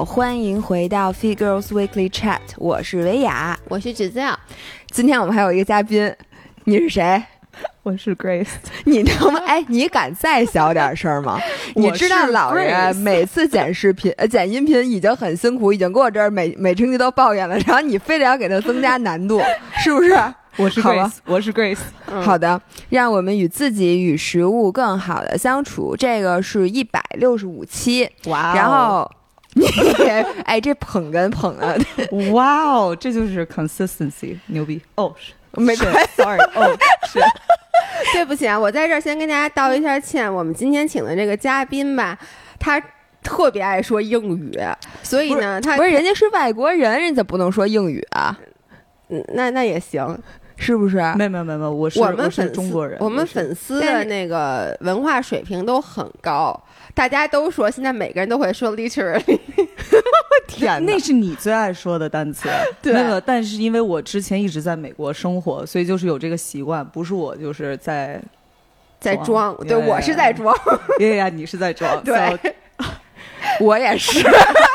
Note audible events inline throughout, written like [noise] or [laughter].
好，欢迎回到 Fit Girls Weekly Chat，我是维雅，我是芷子。今天我们还有一个嘉宾，你是谁？我是 Grace。你他妈哎，你敢再小点声吗？[laughs] 你知道老人每次剪视频、呃剪音频已经很辛苦，已经给我这儿每每星期都抱怨了，然后你非得要给他增加难度，[laughs] 是不是？我是 Grace，我是 Grace。好的，让我们与自己与食物更好的相处。这个是一百六十五期，哇！然后。你 [laughs] 哎，这捧哏捧的，哇哦，这就是 consistency，牛逼哦！没关系，sorry，哦，是，[laughs] 对不起啊，我在这儿先跟大家道一下歉。我们今天请的这个嘉宾吧，他特别爱说英语，所以呢，他不是人家是外国人，人家不能说英语啊。嗯，那那也行。是不是？没有没有没有，我是我们是中国人。我们粉丝的那个文化水平都很高，大家都说现在每个人都会说 literally。[laughs] 天那是你最爱说的单词。[laughs] 对。那个，但是因为我之前一直在美国生活，所以就是有这个习惯。不是我就是在在装，对我是在装。对呀，你是在装。对。我也是。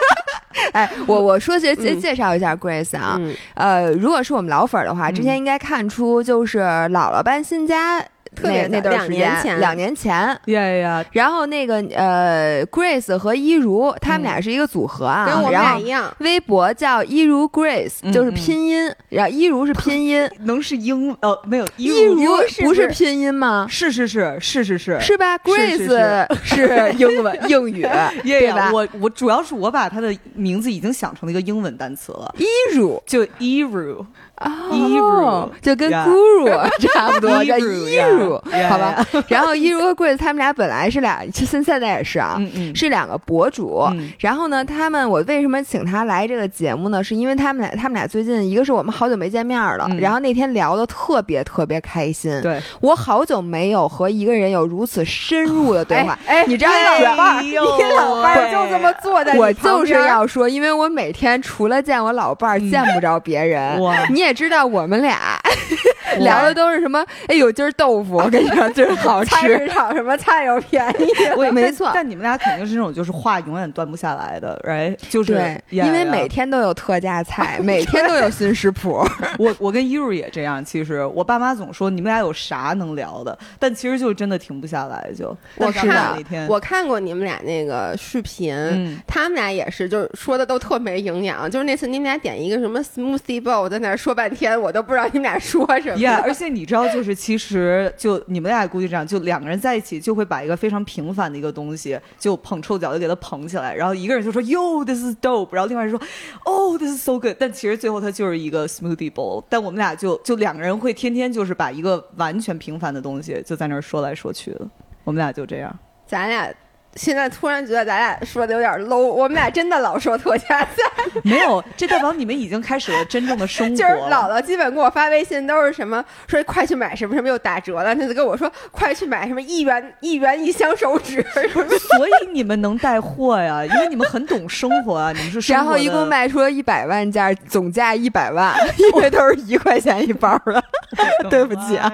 [laughs] 哎，我我说介介绍一下 Grace 啊，呃，如果是我们老粉儿的话，之前应该看出就是姥姥搬新家。那那段时间，两年前，呀呀，然后那个呃，Grace 和一如，他们俩是一个组合啊，跟我们俩一样。微博叫一如 Grace，就是拼音，然后一如是拼音，[laughs] 能是英呃没有一如不是拼音吗？是是是是是是是吧？Grace [laughs] 是英文英语，[laughs] 对吧？我我主要是我把他的名字已经想成了一个英文单词了，一如就一如。哦，就跟 guru 差不多，[laughs] 叫 iru，好吧。然后伊如和 Grace 他们俩本来是俩，其实现在也是啊，是两个博主。然后呢，他们我为什么请他来这个节目呢？是因为他们俩，他们俩最近一个是我们好久没见面了，然后那天聊的特别特别开心。对，我好久没有和一个人有如此深入的对话。哎，你知道你老伴儿，你老伴儿就这么坐在我就是要说，因为我每天除了见我老伴儿，见不着别人。你。也知道我们俩 [laughs] 聊的都是什么？哎呦，今儿豆腐 [laughs] 我跟你说，真好吃。菜市场什么菜又便宜，[laughs] 我没错。但你们俩肯定是那种就是话永远断不下来的，right？就是对，因为每天都有特价菜，每天都有新食谱。我我跟一如也这样。其实我爸妈总说你们俩有啥能聊的，但其实就真的停不下来。就我看我看过你们俩那个视频，他们俩也是，就是说的都特没营养。就是那次你们俩点一个什么 smoothie bowl，在那说。半天我都不知道你们俩说什么。呀，而且你知道，就是其实就你们俩估计这样，就两个人在一起就会把一个非常平凡的一个东西就捧臭脚，就给它捧起来。然后一个人就说 “Yo, this is dope”，然后另外人说 “Oh, this is so good”。但其实最后它就是一个 smoothie bowl。但我们俩就就两个人会天天就是把一个完全平凡的东西就在那儿说来说去的。我们俩就这样。咱俩。现在突然觉得咱俩说的有点 low，我们俩真的老说特价菜。[laughs] 没有，这代表你们已经开始了真正的生活。[laughs] 就是姥姥基本给我发微信都是什么，说快去买什么什么又打折了，那就跟我说快去买什么一元 [laughs] 一元一箱手纸。所以你们能带货呀，因为你们很懂生活啊，你们是。然后一共卖出了一百万件，总价一百万，因为都是一块钱一包的。对不起啊，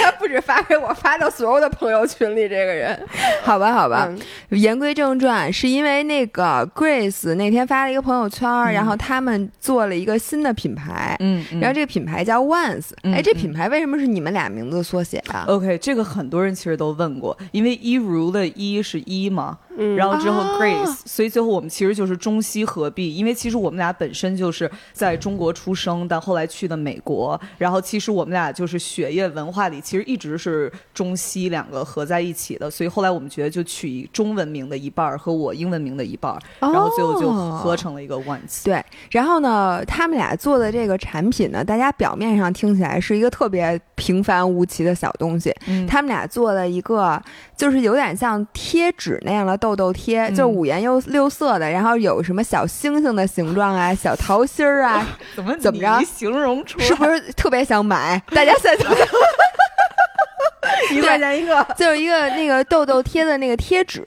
他不止发给我，发到所有的朋友群里。这个人，好吧，好吧。言归正传，是因为那个 Grace 那天发了一个朋友圈，然后他们做了一个新的品牌，嗯，然后这个品牌叫 Once，哎，这品牌为什么是你们俩名字缩写啊？OK，这个很多人其实都问过，因为一如的一是一嘛。然后之后 Grace，所以最后我们其实就是中西合璧，因为其实我们俩本身就是在中国出生，但后来去的美国，然后其实我们俩就是血液文化里其实一直是中西两个合在一起的，所以后来我们觉得就取中文名的一半儿和我英文名的一半儿，然后最后就合成了一个 Once。对，然后呢，他们俩做的这个产品呢，大家表面上听起来是一个特别平凡无奇的小东西，他们俩做了一个就是有点像贴纸那样的。痘痘贴就五颜六六色的，然后有什么小星星的形状啊，[laughs] 小桃心儿啊，怎么怎么着？形容出是不是特别想买？大家现在 [laughs] [laughs] 一块钱一个，就是一个那个痘痘贴的那个贴纸。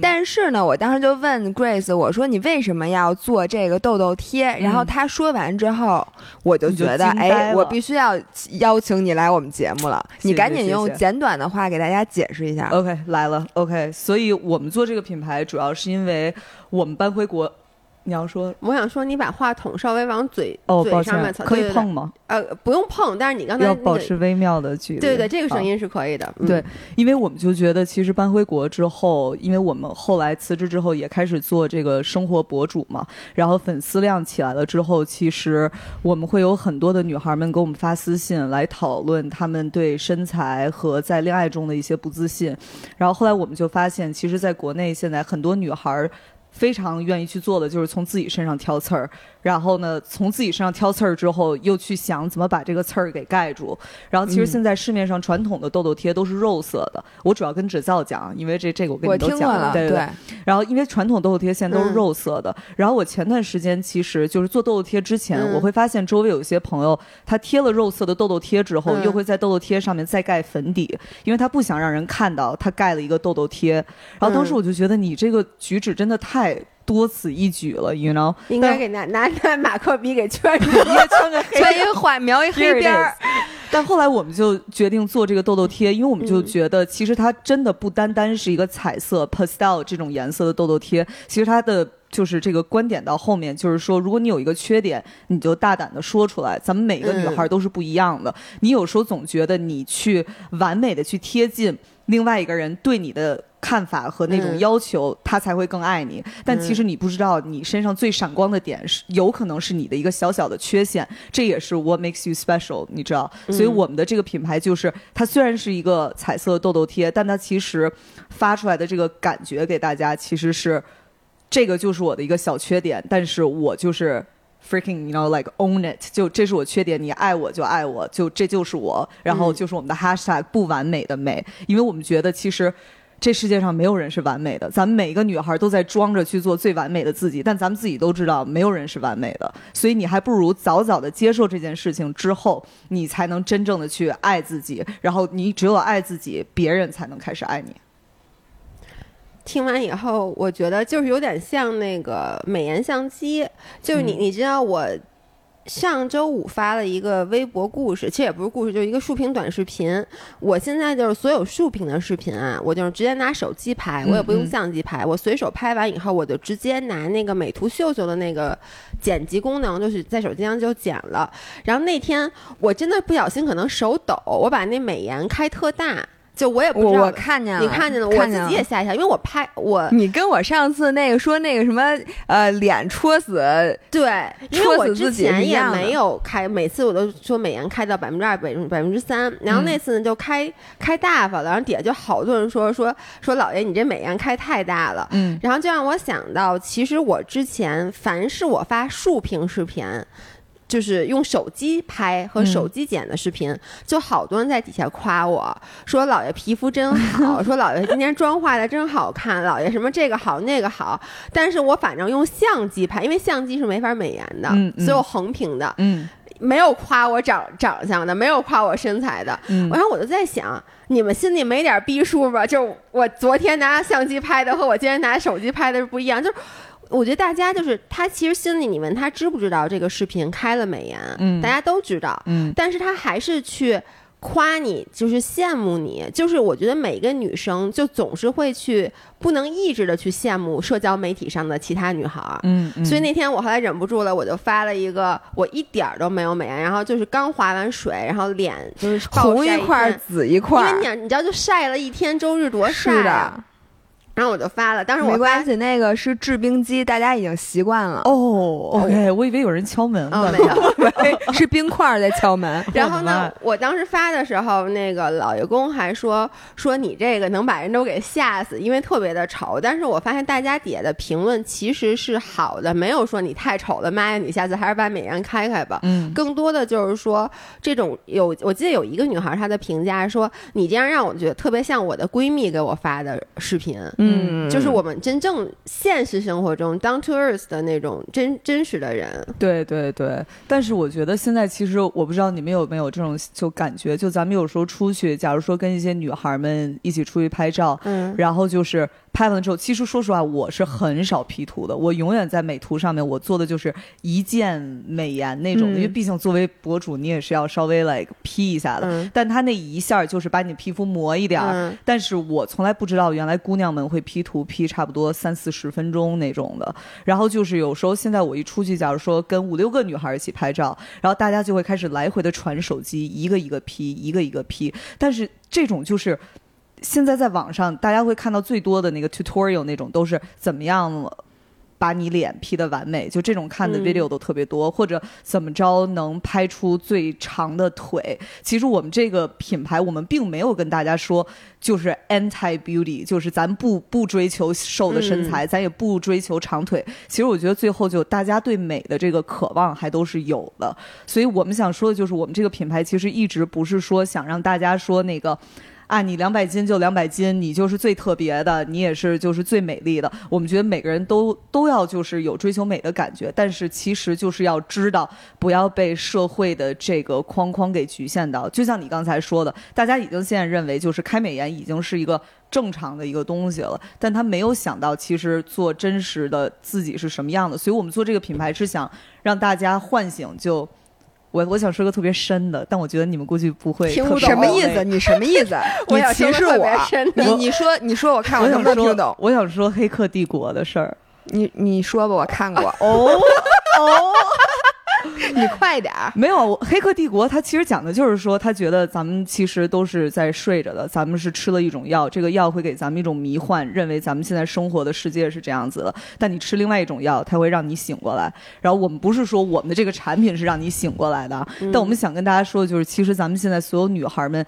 但是呢，我当时就问 Grace，我说你为什么要做这个痘痘贴？然后他说完之后，我就觉得，哎，我必须要邀请你来我们节目了。你赶紧用简短的话给大家解释一下。OK，来了。OK，所以我们做这个品牌主要是因为我们搬回国。你要说，我想说，你把话筒稍微往嘴哦，嘴上面可以碰吗？呃，不用碰，但是你刚才要保持微妙的距离。对对，这个声音是可以的。对，因为我们就觉得，其实搬回国之后，因为我们后来辞职之后也开始做这个生活博主嘛，然后粉丝量起来了之后，其实我们会有很多的女孩们给我们发私信来讨论她们对身材和在恋爱中的一些不自信。然后后来我们就发现，其实在国内现在很多女孩。非常愿意去做的就是从自己身上挑刺儿。然后呢，从自己身上挑刺儿之后，又去想怎么把这个刺儿给盖住。然后其实现在市面上传统的痘痘贴都是肉色的。我主要跟芷造讲，因为这这个我跟你都讲了，对对。然后因为传统痘痘贴现在都是肉色的。然后我前段时间其实就是做痘痘贴之前，我会发现周围有一些朋友，他贴了肉色的痘痘贴之后，又会在痘痘贴上面再盖粉底，因为他不想让人看到他盖了一个痘痘贴。然后当时我就觉得你这个举止真的太。多此一举了，you know，应该给拿拿 [laughs] 拿马克笔给圈上，[laughs] [laughs] 圈个圈一画描一黑边儿。但后来我们就决定做这个痘痘贴，因为我们就觉得其实它真的不单单是一个彩色 pastel 这种颜色的痘痘贴，其实它的就是这个观点到后面就是说，如果你有一个缺点，你就大胆的说出来。咱们每个女孩都是不一样的，你有时候总觉得你去完美的去贴近另外一个人对你的。看法和那种要求，他才会更爱你。但其实你不知道，你身上最闪光的点是有可能是你的一个小小的缺陷。这也是 What makes you special，你知道。所以我们的这个品牌就是，它虽然是一个彩色痘痘贴，但它其实发出来的这个感觉给大家，其实是这个就是我的一个小缺点。但是我就是 freaking，you know like own it，就这是我缺点，你爱我就爱我，就这就是我。然后就是我们的 hashtag 不完美的美，因为我们觉得其实。这世界上没有人是完美的，咱们每一个女孩都在装着去做最完美的自己，但咱们自己都知道没有人是完美的，所以你还不如早早的接受这件事情之后，你才能真正的去爱自己，然后你只有爱自己，别人才能开始爱你。听完以后，我觉得就是有点像那个美颜相机，就是你你知道我。上周五发了一个微博故事，其实也不是故事，就是一个竖屏短视频。我现在就是所有竖屏的视频啊，我就是直接拿手机拍，我也不用相机拍，我随手拍完以后，我就直接拿那个美图秀秀的那个剪辑功能，就是在手机上就剪了。然后那天我真的不小心，可能手抖，我把那美颜开特大。就我也不知道，我看见了，你看见了，我自己也吓一跳，因为我拍我，你跟我上次那个说那个什么呃脸戳死，对，因为我之前也没有开，每次我都说美颜开到百分之二百百分之三，然后那次呢就开开大发了，然后底下就好多人说说说老爷你这美颜开太大了，嗯，然后就让我想到，其实我之前凡是我发竖屏视频。就是用手机拍和手机剪的视频，就好多人在底下夸我说：“老爷皮肤真好，[laughs] 说老爷今天妆化的真好看，老爷什么这个好那个好。”但是我反正用相机拍，因为相机是没法美颜的，所以我横屏的，嗯，没有夸我长长相的，没有夸我身材的。然后我就在想，你们心里没点逼数吧？就我昨天拿相机拍的和我今天拿手机拍的是不一样，就。我觉得大家就是他，其实心里你问他知不知道这个视频开了美颜，嗯，大家都知道，嗯，但是他还是去夸你，就是羡慕你，就是我觉得每个女生就总是会去不能抑制的去羡慕社交媒体上的其他女孩，嗯，所以那天我后来忍不住了，我就发了一个我一点儿都没有美颜，然后就是刚划完水，然后脸就是红一块紫一块，因为你你知道就晒了一天，周日多晒啊。然后我就发了，当时没关系，那个是制冰机，大家已经习惯了。哦，OK，我以为有人敲门呢，[laughs] 没有，[laughs] 是冰块在敲门。[laughs] 然后呢，我当时发的时候，那个老爷公还说说你这个能把人都给吓死，因为特别的丑。但是我发现大家底下的评论其实是好的，没有说你太丑了，妈呀，你下次还是把美颜开开吧。嗯，更多的就是说这种有，我记得有一个女孩她的评价说你这样让我觉得特别像我的闺蜜给我发的视频。嗯，就是我们真正现实生活中 down to earth 的那种真真实的人。对对对，但是我觉得现在其实我不知道你们有没有这种就感觉，就咱们有时候出去，假如说跟一些女孩们一起出去拍照，嗯，然后就是拍完了之后，其实说实话，我是很少 P 图的。我永远在美图上面，我做的就是一键美颜那种的，因为毕竟作为博主，你也是要稍微 like P 一下的。但他那一下就是把你皮肤磨一点儿。但是我从来不知道，原来姑娘们会 P 图 P 差不多三四十分钟那种的。然后就是有时候现在我一出去，假如说跟五六个女孩一起拍照，然后大家就会开始来回的传手机，一个一个 P，一个一个 P。但是这种就是。现在在网上，大家会看到最多的那个 tutorial 那种，都是怎么样把你脸 P 的完美，就这种看的 video 都特别多，或者怎么着能拍出最长的腿。其实我们这个品牌，我们并没有跟大家说就是 anti beauty，就是咱不不追求瘦的身材，咱也不追求长腿。其实我觉得最后就大家对美的这个渴望还都是有的，所以我们想说的就是，我们这个品牌其实一直不是说想让大家说那个。啊，你两百斤就两百斤，你就是最特别的，你也是就是最美丽的。我们觉得每个人都都要就是有追求美的感觉，但是其实就是要知道不要被社会的这个框框给局限到。就像你刚才说的，大家已经现在认为就是开美颜已经是一个正常的一个东西了，但他没有想到其实做真实的自己是什么样的。所以我们做这个品牌是想让大家唤醒就。我我想说个特别深的，但我觉得你们估计不会听不懂什么意思。你什么意思？[laughs] 你歧视我？你你说你说我看我能不能听懂？我想说《黑客帝国》的事儿。你你说吧，我看过。哦哦。[laughs] 你快点儿！没有，《黑客帝国》它其实讲的就是说，他觉得咱们其实都是在睡着的，咱们是吃了一种药，这个药会给咱们一种迷幻，认为咱们现在生活的世界是这样子的。但你吃另外一种药，它会让你醒过来。然后我们不是说我们的这个产品是让你醒过来的，但我们想跟大家说的就是，其实咱们现在所有女孩们。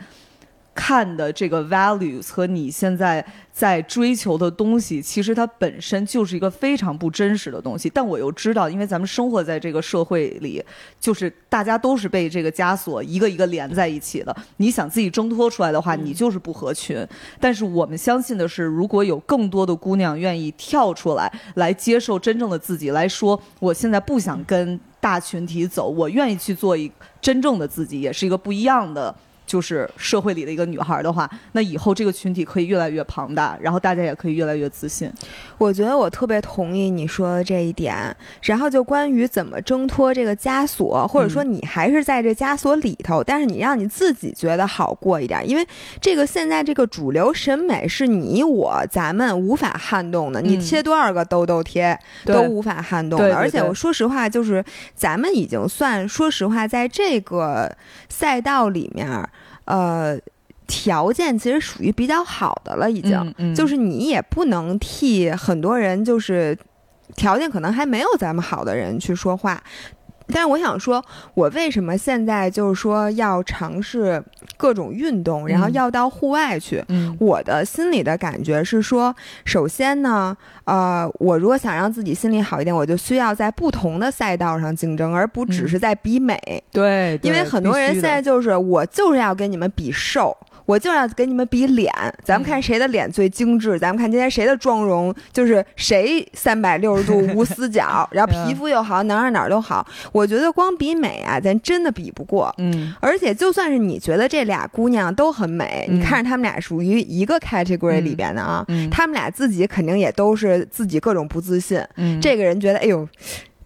看的这个 values 和你现在在追求的东西，其实它本身就是一个非常不真实的东西。但我又知道，因为咱们生活在这个社会里，就是大家都是被这个枷锁一个一个连在一起的。你想自己挣脱出来的话，你就是不合群。但是我们相信的是，如果有更多的姑娘愿意跳出来，来接受真正的自己，来说我现在不想跟大群体走，我愿意去做一真正的自己，也是一个不一样的。就是社会里的一个女孩的话，那以后这个群体可以越来越庞大，然后大家也可以越来越自信。我觉得我特别同意你说的这一点。然后就关于怎么挣脱这个枷锁，或者说你还是在这枷锁里头，但是你让你自己觉得好过一点，因为这个现在这个主流审美是你我咱们无法撼动的。你贴多少个痘痘贴都无法撼动的。而且我说实话，就是咱们已经算说实话，在这个赛道里面。呃，条件其实属于比较好的了，已经，就是你也不能替很多人，就是条件可能还没有咱们好的人去说话。但是我想说，我为什么现在就是说要尝试各种运动，然后要到户外去？我的心里的感觉是说，首先呢，呃，我如果想让自己心里好一点，我就需要在不同的赛道上竞争，而不只是在比美。对，因为很多人现在就是我就是要跟你们比瘦。我就要给你们比脸，咱们看谁的脸最精致，咱们看今天谁的妆容就是谁三百六十度 [laughs] 无死角，然后皮肤又好，哪儿哪儿都好。我觉得光比美啊，咱真的比不过。嗯，而且就算是你觉得这俩姑娘都很美，你看着她们俩属于一个 category 里边的啊，她们俩自己肯定也都是自己各种不自信。嗯，这个人觉得，哎呦。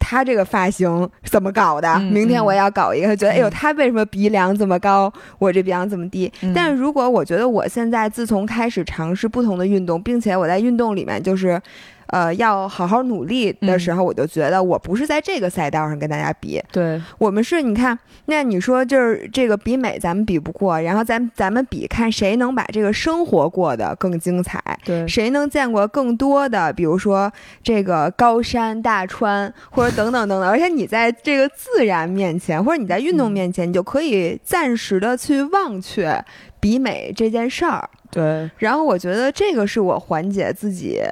他这个发型怎么搞的？明天我要搞一个。他觉得，哎呦，他为什么鼻梁这么高，我这鼻梁这么低？但是如果我觉得我现在自从开始尝试不同的运动，并且我在运动里面就是。呃，要好好努力的时候，我就觉得我不是在这个赛道上跟大家比。对，我们是，你看，那你说就是这个比美，咱们比不过，然后咱咱们比看谁能把这个生活过得更精彩。对，谁能见过更多的，比如说这个高山大川，或者等等等等。[laughs] 而且你在这个自然面前，或者你在运动面前，你就可以暂时的去忘却比美这件事儿。对，然后我觉得这个是我缓解自己。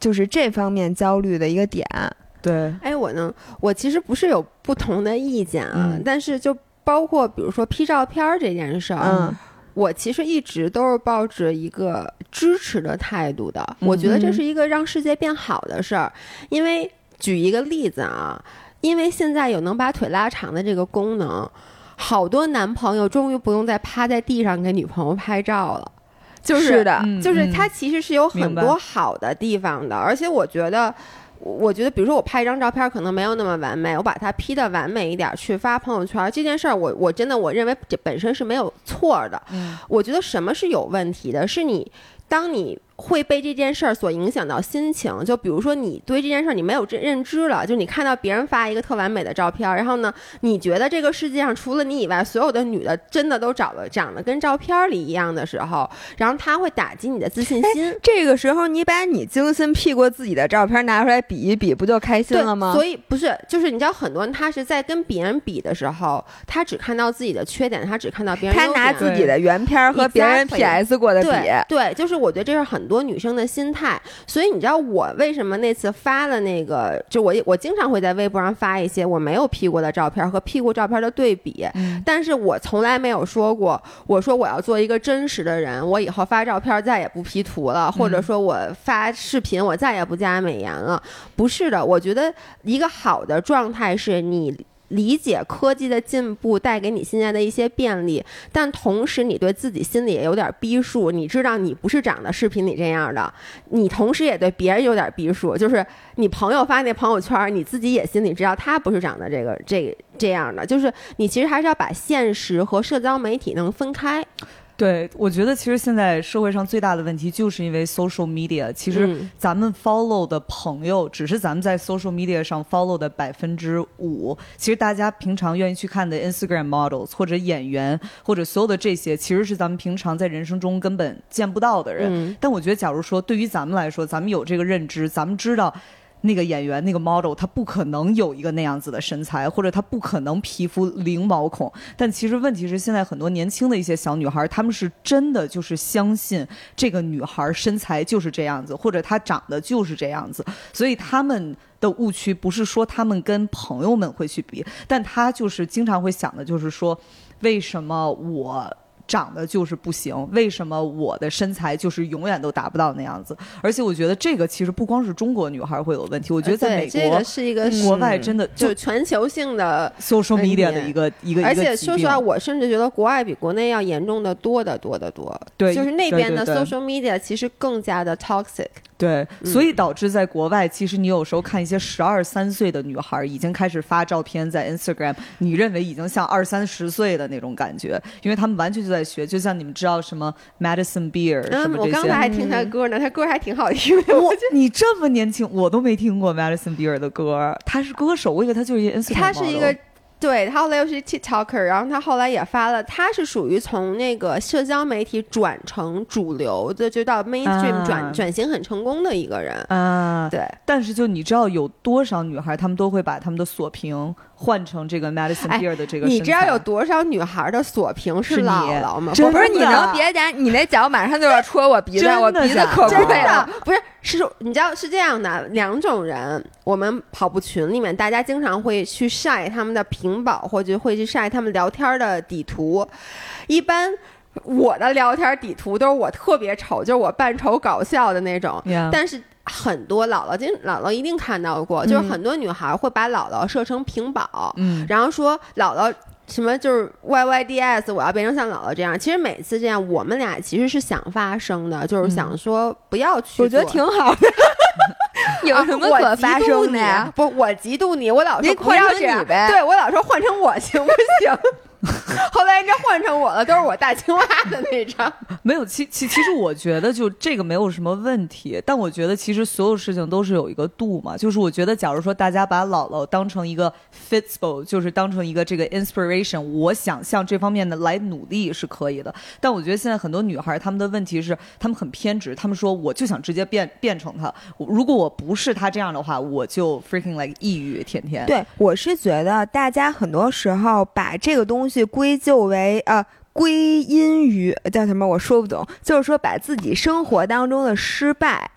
就是这方面焦虑的一个点，对。哎，我呢，我其实不是有不同的意见啊，但是就包括比如说 P 照片这件事儿，嗯，我其实一直都是抱着一个支持的态度的。我觉得这是一个让世界变好的事儿。因为举一个例子啊，因为现在有能把腿拉长的这个功能，好多男朋友终于不用再趴在地上给女朋友拍照了。就是的，就是它其实是有很多好的地方的，而且我觉得。我觉得，比如说我拍一张照片，可能没有那么完美，我把它 P 的完美一点，去发朋友圈，这件事儿，我我真的我认为这本身是没有错的。嗯，我觉得什么是有问题的，是你当你。会被这件事儿所影响到心情，就比如说你对这件事儿你没有认认知了，就你看到别人发一个特完美的照片，然后呢，你觉得这个世界上除了你以外，所有的女的真的都长得长得跟照片里一样的时候，然后他会打击你的自信心。这个时候你把你精心 P 过自己的照片拿出来比一比，不就开心了吗？所以不是，就是你知道很多人他是在跟别人比的时候，他只看到自己的缺点，他只看到别人。他拿自己的原片和别人 PS 过的比。对，就是我觉得这是很多女生的心。态，所以你知道我为什么那次发了那个？就我我经常会在微博上发一些我没有 P 过的照片和 P 过照片的对比，但是我从来没有说过，我说我要做一个真实的人，我以后发照片再也不 P 图了，或者说我发视频我再也不加美颜了。不是的，我觉得一个好的状态是你。理解科技的进步带给你现在的一些便利，但同时你对自己心里也有点逼数。你知道你不是长得视频里这样的，你同时也对别人有点逼数。就是你朋友发那朋友圈，你自己也心里知道他不是长得这个这这样的。就是你其实还是要把现实和社交媒体能分开。对，我觉得其实现在社会上最大的问题，就是因为 social media。其实咱们 follow 的朋友，只是咱们在 social media 上 follow 的百分之五。其实大家平常愿意去看的 Instagram models 或者演员或者所有的这些，其实是咱们平常在人生中根本见不到的人。但我觉得，假如说对于咱们来说，咱们有这个认知，咱们知道。那个演员，那个 model，他不可能有一个那样子的身材，或者他不可能皮肤零毛孔。但其实问题是，现在很多年轻的一些小女孩，她们是真的就是相信这个女孩身材就是这样子，或者她长得就是这样子。所以她们的误区不是说他们跟朋友们会去比，但他就是经常会想的就是说，为什么我？长得就是不行，为什么我的身材就是永远都达不到那样子？而且我觉得这个其实不光是中国女孩会有问题，我觉得在美国这是一个国外真的就全球性的 social media 的一个一个。而且说实话，我甚至觉得国外比国内要严重的多得多得多。对，就是那边的 social media 其实更加的 toxic。对，所以导致在国外，其实你有时候看一些十二三岁的女孩已经开始发照片在 Instagram，你认为已经像二三十岁的那种感觉，因为他们完全就在学，就像你们知道什么 Madison Beer 什么这些。我刚才还听他歌呢，他歌还挺好听的。我你这么年轻，我都没听过 Madison Beer 的歌，他是歌手，我以为他就是。他是一个。对他后来又是 TikToker，然后他后来也发了，他是属于从那个社交媒体转成主流的，就到 mainstream 转转型很成功的一个人。啊，对。但是就你知道有多少女孩，她们都会把她们的锁屏换成这个 Madison Beer 的这个。你知道有多少女孩的锁屏是姥姥吗？不是，你能别点，你那脚马上就要戳我鼻子，我鼻子可贵了。不是。是，你知道是这样的，两种人，我们跑步群里面，大家经常会去晒他们的屏保，或者会去晒他们聊天的底图。一般我的聊天底图都是我特别丑，就是我扮丑搞笑的那种。但是很多姥姥，今姥姥一定看到过，就是很多女孩会把姥姥设成屏保，嗯，然后说姥姥。什么就是 Y Y D S，我要变成像姥姥这样。其实每次这样，我们俩其实是想发生的，就是想说不要去。我觉得挺好的。[laughs] 有什么可发生的呀？不，我嫉妒你，我老说不要这样。对我老说换成我行不行？[laughs] 后来人家换成我了，都是我大青蛙的那张。[laughs] 没有，其其其实我觉得就这个没有什么问题，但我觉得其实所有事情都是有一个度嘛。就是我觉得，假如说大家把姥姥当成一个 fitspo，就是当成一个这个 inspiration，我想向这方面的来努力是可以的。但我觉得现在很多女孩她们的问题是，她们很偏执，她们说我就想直接变变成她。如果我不是她这样的话，我就 freaking like 抑郁，天天。对，我是觉得大家很多时候把这个东西。归咎为呃，归因于叫什么？我说不懂。就是说，把自己生活当中的失败，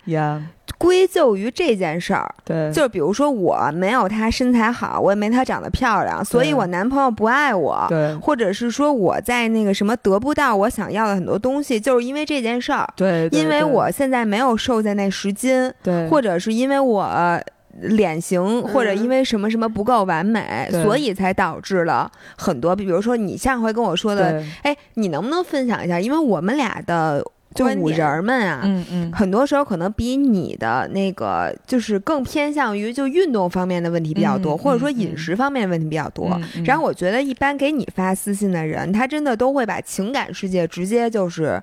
归咎于这件事儿。对，就比如说，我没有她身材好，我也没她长得漂亮，所以我男朋友不爱我。对，或者是说我在那个什么得不到我想要的很多东西，就是因为这件事儿。对，因为我现在没有瘦在那十斤。对，或者是因为我。脸型或者因为什么什么不够完美，所以才导致了很多。比如说你上回跟我说的，哎，你能不能分享一下？因为我们俩的就五人们啊，嗯嗯，很多时候可能比你的那个就是更偏向于就运动方面的问题比较多，或者说饮食方面的问题比较多。然后我觉得一般给你发私信的人，他真的都会把情感世界直接就是。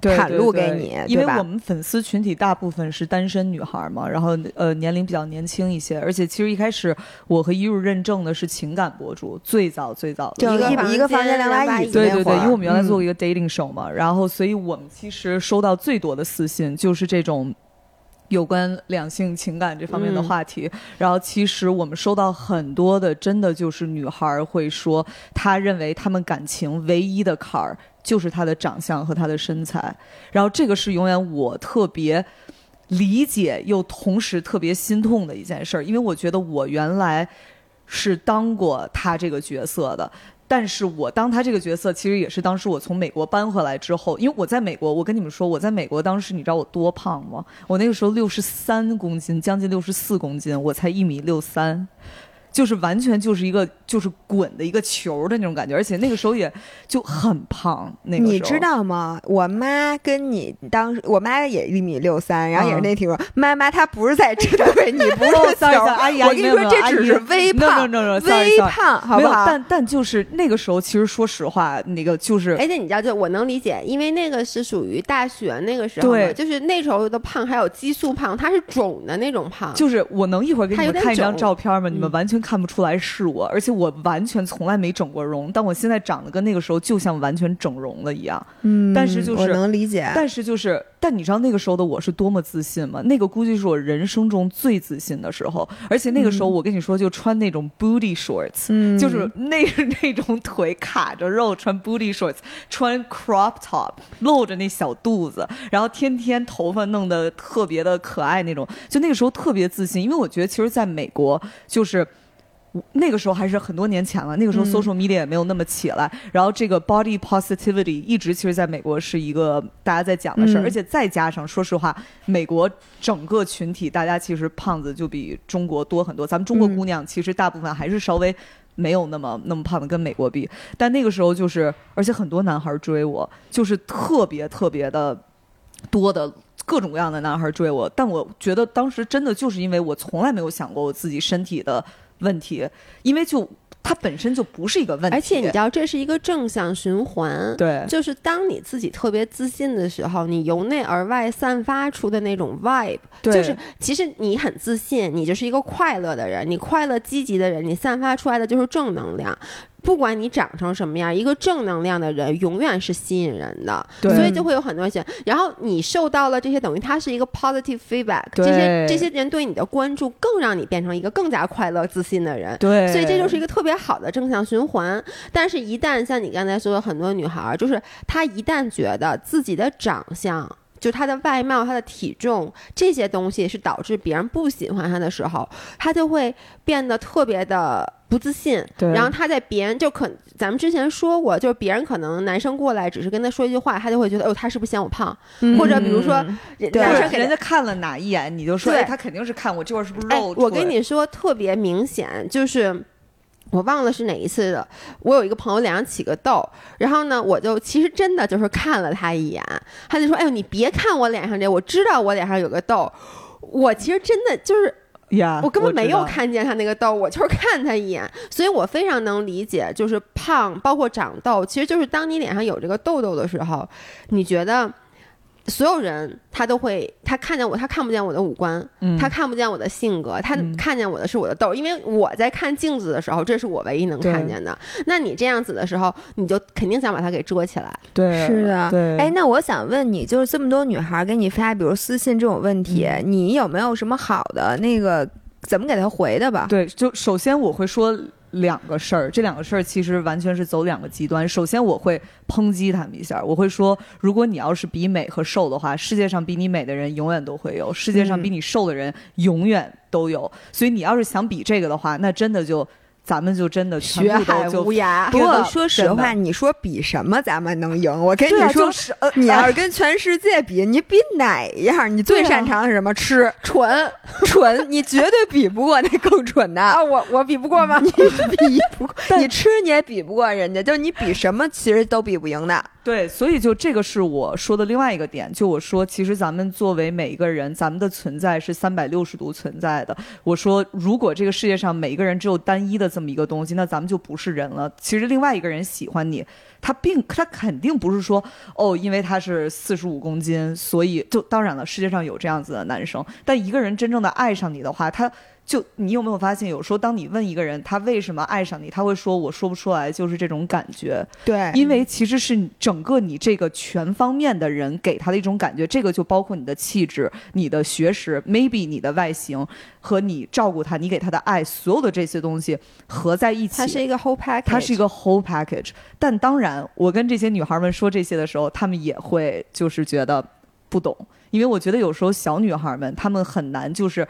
袒露给你，因为我们粉丝群体大部分是单身女孩嘛，然后呃年龄比较年轻一些，而且其实一开始我和一入认证的是情感博主，最早最早的一个一个房间两把椅子，对对对，因为我们原来做过一个 dating show 嘛，然后所以我们其实收到最多的私信就是这种有关两性情感这方面的话题，然后其实我们收到很多的，真的就是女孩会说，她认为她们感情唯一的坎儿。就是他的长相和他的身材，然后这个是永远我特别理解又同时特别心痛的一件事儿，因为我觉得我原来是当过他这个角色的，但是我当他这个角色其实也是当时我从美国搬回来之后，因为我在美国，我跟你们说我在美国当时你知道我多胖吗？我那个时候六十三公斤，将近六十四公斤，我才一米六三。就是完全就是一个就是滚的一个球的那种感觉，而且那个时候也就很胖。那个你知道吗？我妈跟你当时，我妈也一米六三，然后也是那体重。妈妈，她不是在针对 [laughs] 你，不是球。阿姨，我跟你说，这只是微胖，微胖，好不好？但但就是那个时候，其实说实话，那个就是，而且你知道，就我能理解，因为那个是属于大学那个时候，对，就是那时候的胖还有激素胖，它是肿的那种胖。就是我能一会儿给你们看一张照片吗？你们完全。看不出来是我，而且我完全从来没整过容，但我现在长得跟那个时候就像完全整容了一样。嗯，但是就是我能理解，但是就是，但你知道那个时候的我是多么自信吗？那个估计是我人生中最自信的时候，而且那个时候我跟你说，就穿那种 booty shorts，就是那那种腿卡着肉，穿 booty shorts，穿 crop top，露着那小肚子，然后天天头发弄得特别的可爱那种，就那个时候特别自信，因为我觉得其实在美国就是。那个时候还是很多年前了，那个时候 social media 也没有那么起来，然后这个 body positivity 一直其实在美国是一个大家在讲的事儿，而且再加上说实话，美国整个群体大家其实胖子就比中国多很多，咱们中国姑娘其实大部分还是稍微没有那么那么胖的，跟美国比，但那个时候就是，而且很多男孩追我，就是特别特别的多的各种各样的男孩追我，但我觉得当时真的就是因为我从来没有想过我自己身体的。问题，因为就它本身就不是一个问题，而且你知道这是一个正向循环，对，就是当你自己特别自信的时候，你由内而外散发出的那种 vibe，就是其实你很自信，你就是一个快乐的人，你快乐积极的人，你散发出来的就是正能量。不管你长成什么样，一个正能量的人永远是吸引人的，所以就会有很多人。然后你受到了这些，等于它是一个 positive feedback，这些这些人对你的关注，更让你变成一个更加快乐、自信的人。对，所以这就是一个特别好的正向循环。但是，一旦像你刚才说的，很多女孩，就是她一旦觉得自己的长相。就她的外貌、她的体重这些东西是导致别人不喜欢她的时候，她就会变得特别的不自信。对。然后他在别人就可，咱们之前说过，就是别人可能男生过来只是跟他说一句话，他就会觉得，哦，他是不是嫌我胖？或者比如说，男生给人家看了哪一眼，你就说，哎，他肯定是看我这块是不是肉？我跟你说，特别明显就是。我忘了是哪一次的。我有一个朋友脸上起个痘，然后呢，我就其实真的就是看了他一眼，他就说：“哎呦，你别看我脸上这，我知道我脸上有个痘。”我其实真的就是呀，我根本没有看见他那个痘，我就是看他一眼，所以我非常能理解，就是胖，包括长痘，其实就是当你脸上有这个痘痘的时候，你觉得。所有人他都会，他看见我，他看不见我的五官，他看不见我的性格，他看见我的是我的痘，因为我在看镜子的时候，这是我唯一能看见的。那你这样子的时候，你就肯定想把它给遮起来。对，是的。对。哎，那我想问你，就是这么多女孩给你发，比如私信这种问题，你有没有什么好的那个怎么给她回的吧？对，就首先我会说。两个事儿，这两个事儿其实完全是走两个极端。首先，我会抨击他们一下，我会说，如果你要是比美和瘦的话，世界上比你美的人永远都会有，世界上比你瘦的人永远都有。所以，你要是想比这个的话，那真的就咱们就真的学海无涯。不过说实话，你说比什么咱们能赢？我跟你说，你要是跟全世界比，你比哪样？你最擅长是什么？吃 [laughs] 蠢蠢，你绝对比不过那更蠢的啊！我我比不过吗？你比不过，[laughs] 你吃你也比不过人家，就你比什么其实都比不赢的。对，所以就这个是我说的另外一个点。就我说，其实咱们作为每一个人，咱们的存在是三百六十度存在的。我说，如果这个世界上每一个人只有单一的这么一个东西，那咱们就不是人了。其实另外一个人喜欢你，他并他肯定不是说哦，因为他是四十五公斤，所以就当然了，世界上有这样子的男生。但一个人真正的爱上你的话，他。就你有没有发现，有时候当你问一个人他为什么爱上你，他会说我说不出来，就是这种感觉。对，因为其实是整个你这个全方面的人给他的一种感觉，这个就包括你的气质、你的学识，maybe 你的外形和你照顾他、你给他的爱，所有的这些东西合在一起，它是一个 whole package。它是一个 whole package。但当然，我跟这些女孩们说这些的时候，她们也会就是觉得不懂，因为我觉得有时候小女孩们她们很难就是。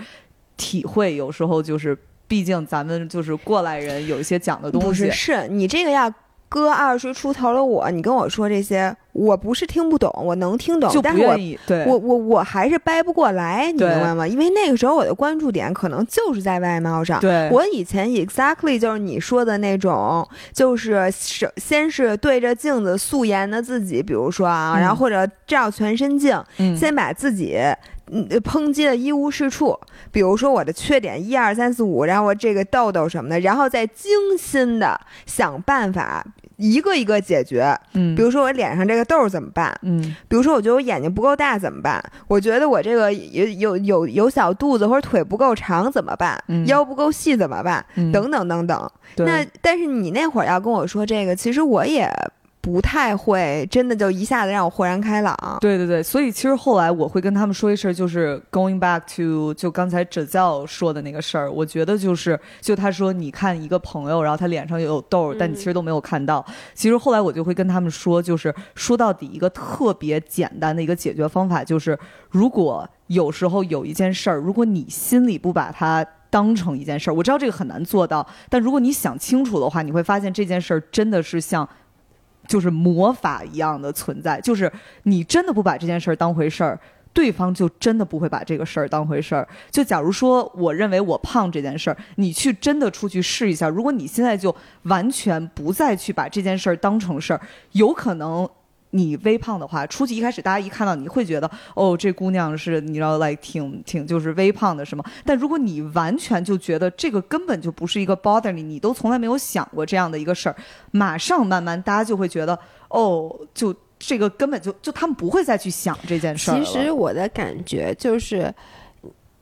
体会有时候就是，毕竟咱们就是过来人，有一些讲的东西。不是，是你这个要搁二十出头的我，你跟我说这些，我不是听不懂，我能听懂，但是我我我我还是掰不过来，你明白吗？因为那个时候我的关注点可能就是在外貌上。对，我以前 exactly 就是你说的那种，就是首先是对着镜子素颜的自己，比如说啊，然后或者照全身镜，先把自己。嗯，抨击的一无是处。比如说我的缺点一二三四五，然后我这个痘痘什么的，然后再精心的想办法一个一个解决。嗯，比如说我脸上这个痘怎么办？嗯，比如说我觉得我眼睛不够大怎么办？我觉得我这个有有有有小肚子或者腿不够长怎么办？腰不够细怎么办？等等等等。那但是你那会儿要跟我说这个，其实我也。不太会，真的就一下子让我豁然开朗。对对对，所以其实后来我会跟他们说一声，就是 going back to 就刚才哲教说的那个事儿。我觉得就是，就他说你看一个朋友，然后他脸上有痘，但你其实都没有看到。其实后来我就会跟他们说，就是说到底一个特别简单的一个解决方法，就是如果有时候有一件事儿，如果你心里不把它当成一件事儿，我知道这个很难做到，但如果你想清楚的话，你会发现这件事儿真的是像。就是魔法一样的存在，就是你真的不把这件事儿当回事儿，对方就真的不会把这个事儿当回事儿。就假如说，我认为我胖这件事儿，你去真的出去试一下，如果你现在就完全不再去把这件事儿当成事儿，有可能。你微胖的话，出去一开始大家一看到你会觉得，哦，这姑娘是你知道来挺挺就是微胖的是吗？但如果你完全就觉得这个根本就不是一个 bother 你，你都从来没有想过这样的一个事儿，马上慢慢大家就会觉得，哦，就这个根本就就他们不会再去想这件事儿其实我的感觉就是。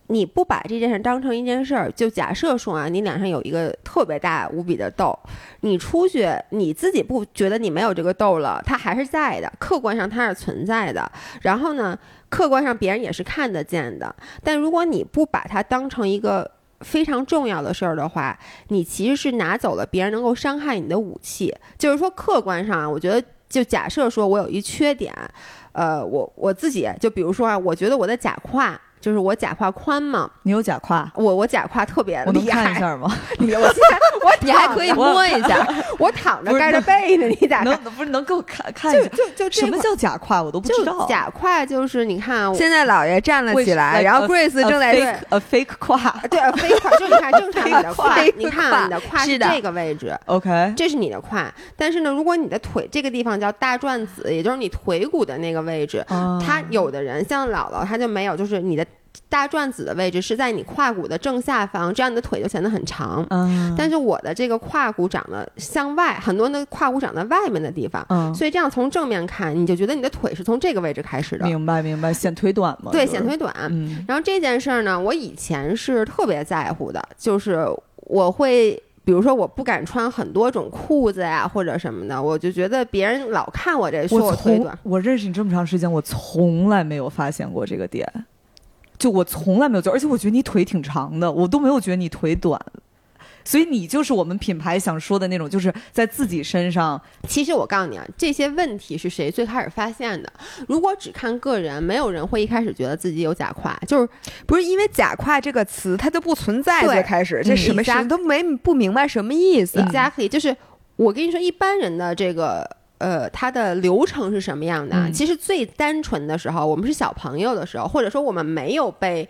你不把这件事当成一件事儿，就假设说啊，你脸上有一个特别大无比的痘，你出去你自己不觉得你没有这个痘了，它还是在的，客观上它是存在的。然后呢，客观上别人也是看得见的。但如果你不把它当成一个非常重要的事儿的话，你其实是拿走了别人能够伤害你的武器。就是说，客观上，我觉得就假设说我有一缺点，呃，我我自己就比如说啊，我觉得我的假胯。就是我假胯宽嘛，你有假胯，我我假胯特别厉害。我能看一下吗？[laughs] 你我现在我 [laughs] 你还可以摸一下，我躺着盖着被呢，你 [laughs] 咋能不是能给我看看一下？就就什么叫假胯？我都不知道。假胯就是你看，现在姥爷站了起来，然后 Grace 正在对 a fake 胯，对 a fake 胯，就你看正常你的胯，你看你的胯是这个位置，OK，这是你的胯。但是呢，如果你的腿这个地方叫大转子，也就是你腿骨的那个位置，它有的人像姥姥，他就没有，就是你的。大转子的位置是在你胯骨的正下方，这样你的腿就显得很长。嗯，但是我的这个胯骨长得向外，很多人的胯骨长在外面的地方。嗯，所以这样从正面看，你就觉得你的腿是从这个位置开始的。明白，明白，显腿短嘛？对，显腿短。嗯，然后这件事儿呢，我以前是特别在乎的，就是我会，比如说我不敢穿很多种裤子呀，或者什么的，我就觉得别人老看我这说我腿短。我认识你这么长时间，我从来没有发现过这个点。就我从来没有觉得，而且我觉得你腿挺长的，我都没有觉得你腿短。所以你就是我们品牌想说的那种，就是在自己身上。其实我告诉你啊，这些问题是谁最开始发现的？如果只看个人，没有人会一开始觉得自己有假胯，就是不是因为“假胯”这个词它就不存在。最开始这什么事都没不明白什么意思。Exactly，就是我跟你说，一般人的这个呃，它的流程是什么样的？其实最单纯的时候，我们是小朋友的时候，或者说我们没有被。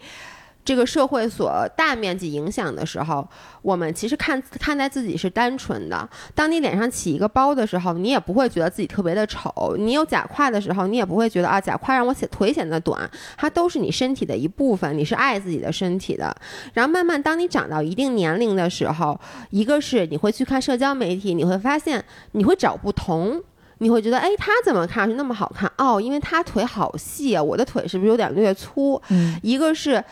这个社会所大面积影响的时候，我们其实看看待自己是单纯的。当你脸上起一个包的时候，你也不会觉得自己特别的丑。你有假胯的时候，你也不会觉得啊，假胯让我显腿显得短。它都是你身体的一部分，你是爱自己的身体的。然后慢慢，当你长到一定年龄的时候，一个是你会去看社交媒体，你会发现你会找不同，你会觉得哎，他怎么看上去那么好看？哦，因为他腿好细啊，我的腿是不是有点略粗？嗯，一个是。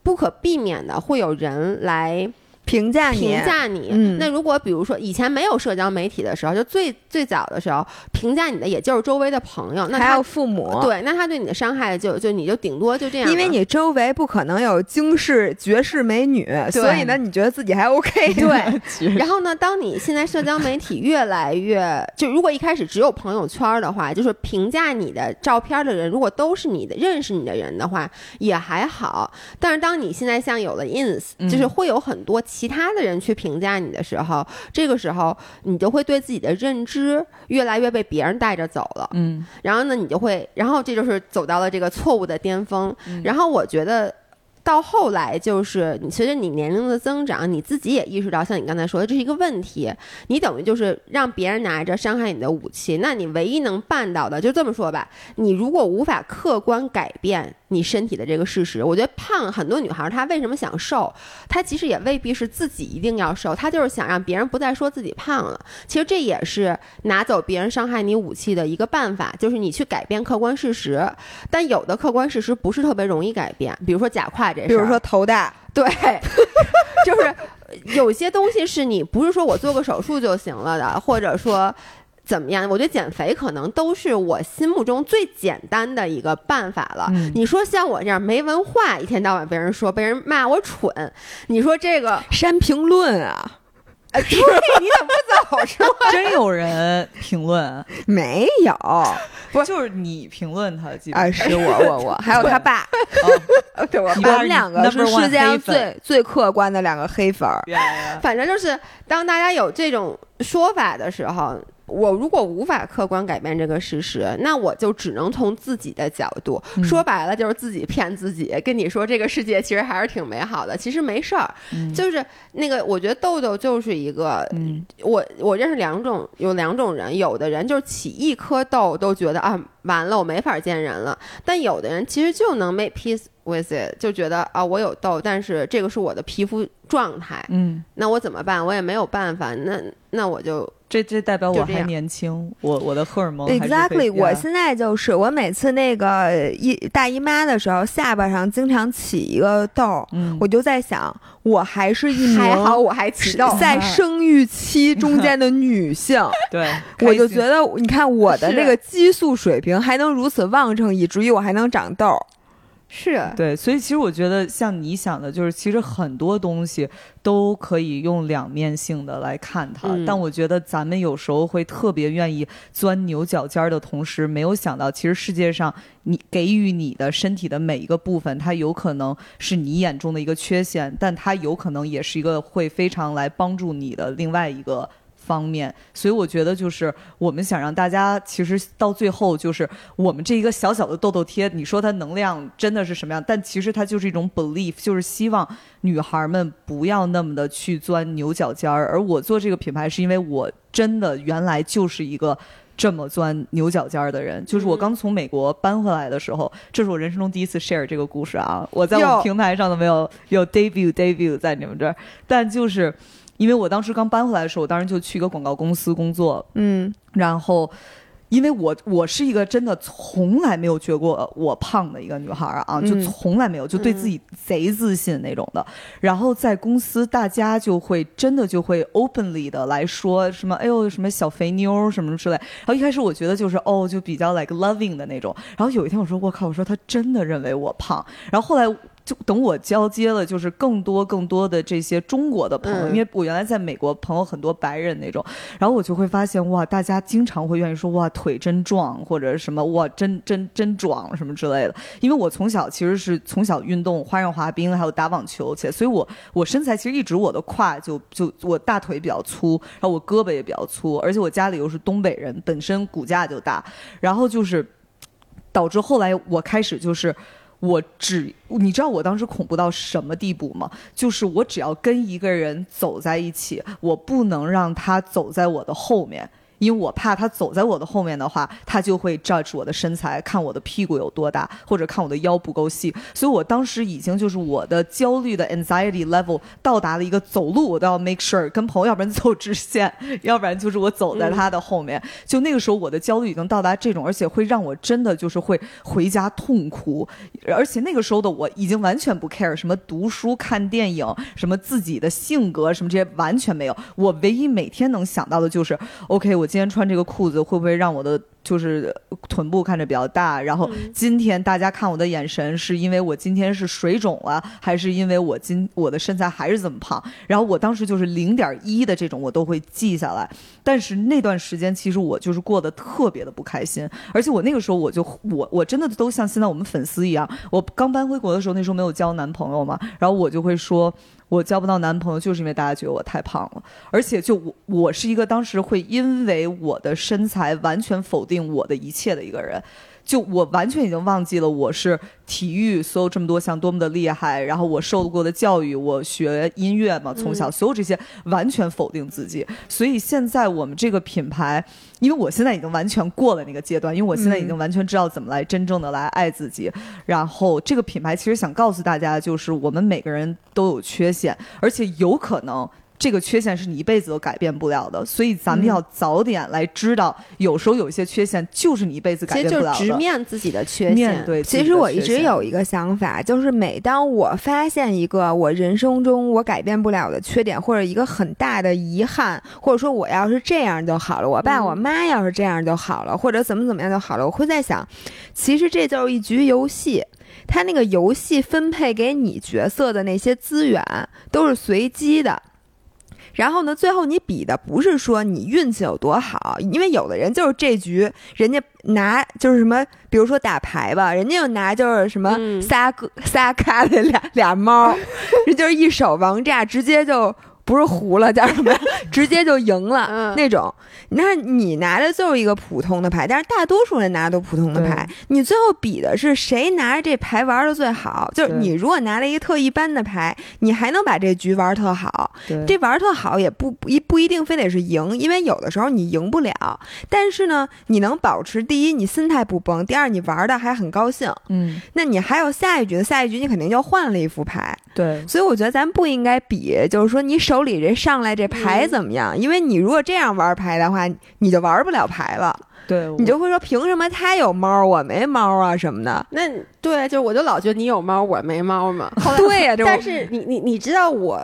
不可避免的会有人来。评价你，评价你。那如果比如说以前没有社交媒体的时候，就最最早的时候，评价你的也就是周围的朋友，那还有父母。对，那他对你的伤害就就你就顶多就这样。因为你周围不可能有惊世绝世美女，所以呢，你觉得自己还 OK。对。[laughs] [laughs] 然后呢，当你现在社交媒体越来越就如果一开始只有朋友圈的话，就是评价你的照片的人，如果都是你的认识你的人的话，也还好。但是当你现在像有了 ins，就是会有很多。其他的人去评价你的时候，这个时候你就会对自己的认知越来越被别人带着走了。嗯，然后呢，你就会，然后这就是走到了这个错误的巅峰。然后我觉得。到后来，就是你随着你年龄的增长，你自己也意识到，像你刚才说的，这是一个问题。你等于就是让别人拿着伤害你的武器。那你唯一能办到的，就这么说吧。你如果无法客观改变你身体的这个事实，我觉得胖很多女孩她为什么想瘦，她其实也未必是自己一定要瘦，她就是想让别人不再说自己胖了。其实这也是拿走别人伤害你武器的一个办法，就是你去改变客观事实。但有的客观事实不是特别容易改变，比如说假胯这事。比如说头大，[laughs] 对，[laughs] 就是有些东西是你不是说我做个手术就行了的，或者说怎么样？我觉得减肥可能都是我心目中最简单的一个办法了。你说像我这样没文化，一天到晚被人说被人骂我蠢，你说这个 [laughs] 删评论啊？哎，对，你怎么不早说？[laughs] 真有人评论？[laughs] 没有，不就是你评论他？哎，是我，我，我，还有他爸。对，我们两个是世界上最最客观的两个黑粉儿。反正就是当大家有这种说法的时候。我如果无法客观改变这个事实，那我就只能从自己的角度说白了，就是自己骗自己，跟你说这个世界其实还是挺美好的。其实没事儿，就是那个，我觉得豆豆就是一个，我我认识两种，有两种人，有的人就是起一颗痘都觉得啊，完了，我没法见人了。但有的人其实就能 make peace with it，就觉得啊，我有痘，但是这个是我的皮肤状态，嗯，那我怎么办？我也没有办法，那那我就。这这代表我还年轻，我我的荷尔蒙。Exactly，我现在就是我每次那个一大姨妈的时候，下巴上经常起一个痘，我就在想，我还是一名还好我还起痘，在 [laughs] 生育期中间的女性。[laughs] 对，我就觉得你看我的那个激素水平还能如此旺盛，以至于我还能长痘。是对，所以其实我觉得像你想的，就是其实很多东西都可以用两面性的来看它。但我觉得咱们有时候会特别愿意钻牛角尖儿的同时，没有想到其实世界上你给予你的身体的每一个部分，它有可能是你眼中的一个缺陷，但它有可能也是一个会非常来帮助你的另外一个。方面，所以我觉得就是我们想让大家，其实到最后就是我们这一个小小的痘痘贴，你说它能量真的是什么样？但其实它就是一种 belief，就是希望女孩们不要那么的去钻牛角尖儿。而我做这个品牌，是因为我真的原来就是一个这么钻牛角尖儿的人。就是我刚从美国搬回来的时候，这是我人生中第一次 share 这个故事啊！我在我们平台上都没有有 debut debut 在你们这儿，但就是。因为我当时刚搬回来的时候，我当时就去一个广告公司工作，嗯，然后，因为我我是一个真的从来没有觉过我胖的一个女孩啊，就从来没有，就对自己贼自信那种的。然后在公司，大家就会真的就会 openly 的来说什么，哎呦什么小肥妞什么之类。然后一开始我觉得就是哦，就比较 like loving 的那种。然后有一天我说我靠，我说他真的认为我胖。然后后来。就等我交接了，就是更多更多的这些中国的朋友，因为我原来在美国朋友很多白人那种，然后我就会发现哇，大家经常会愿意说哇腿真壮或者什么哇真真真壮什么之类的。因为我从小其实是从小运动花样滑冰还有打网球且所以我我身材其实一直我的胯就就我大腿比较粗，然后我胳膊也比较粗，而且我家里又是东北人，本身骨架就大，然后就是导致后来我开始就是。我只，你知道我当时恐怖到什么地步吗？就是我只要跟一个人走在一起，我不能让他走在我的后面。因为我怕他走在我的后面的话，他就会 judge 我的身材，看我的屁股有多大，或者看我的腰不够细。所以我当时已经就是我的焦虑的 anxiety level 到达了一个走路我都要 make sure 跟朋友，要不然走直线，要不然就是我走在他的后面。就那个时候我的焦虑已经到达这种，而且会让我真的就是会回家痛哭。而且那个时候的我已经完全不 care 什么读书、看电影，什么自己的性格什么这些完全没有。我唯一每天能想到的就是 OK 我。今天穿这个裤子会不会让我的就是臀部看着比较大？然后今天大家看我的眼神是因为我今天是水肿了，还是因为我今我的身材还是这么胖？然后我当时就是零点一的这种我都会记下来。但是那段时间其实我就是过得特别的不开心，而且我那个时候我就我我真的都像现在我们粉丝一样，我刚搬回国的时候那时候没有交男朋友嘛，然后我就会说。我交不到男朋友，就是因为大家觉得我太胖了，而且就我，我是一个当时会因为我的身材完全否定我的一切的一个人。就我完全已经忘记了我是体育所有这么多项多么的厉害，然后我受过的教育，我学音乐嘛，从小所有这些完全否定自己。所以现在我们这个品牌，因为我现在已经完全过了那个阶段，因为我现在已经完全知道怎么来真正的来爱自己。然后这个品牌其实想告诉大家，就是我们每个人都有缺陷，而且有可能。这个缺陷是你一辈子都改变不了的，所以咱们要早点来知道，有时候有一些缺陷就是你一辈子改变不了的。直面自己的缺陷。对，其实我一直有一个想法，就是每当我发现一个我人生中我改变不了的缺点，或者一个很大的遗憾，或者说我要是这样就好了，我爸我妈要是这样就好了，或者怎么怎么样就好了，我会在想，其实这就是一局游戏，它那个游戏分配给你角色的那些资源都是随机的。然后呢？最后你比的不是说你运气有多好，因为有的人就是这局人家拿就是什么，比如说打牌吧，人家就拿就是什么仨个仨咖的俩俩猫，[laughs] 人就是一手王炸，直接就。不是糊了，叫什么？[laughs] 直接就赢了那种。那，你拿的就是一个普通的牌，但是大多数人拿的都普通的牌。你最后比的是谁拿着这牌玩的最好。就是你如果拿了一个特一般的牌，你还能把这局玩特好。这玩特好也不不一不一定非得是赢，因为有的时候你赢不了。但是呢，你能保持第一，你心态不崩；第二，你玩的还很高兴。嗯，那你还有下一局的下一局，你肯定就换了一副牌。对，所以我觉得咱不应该比，就是说你手里这上来这牌怎么样？因为你如果这样玩牌的话，你就玩不了牌了。对，你就会说凭什么他有猫我没猫啊什么的？那对，就我就老觉得你有猫我没猫嘛。[laughs] 对呀，但是你你你知道我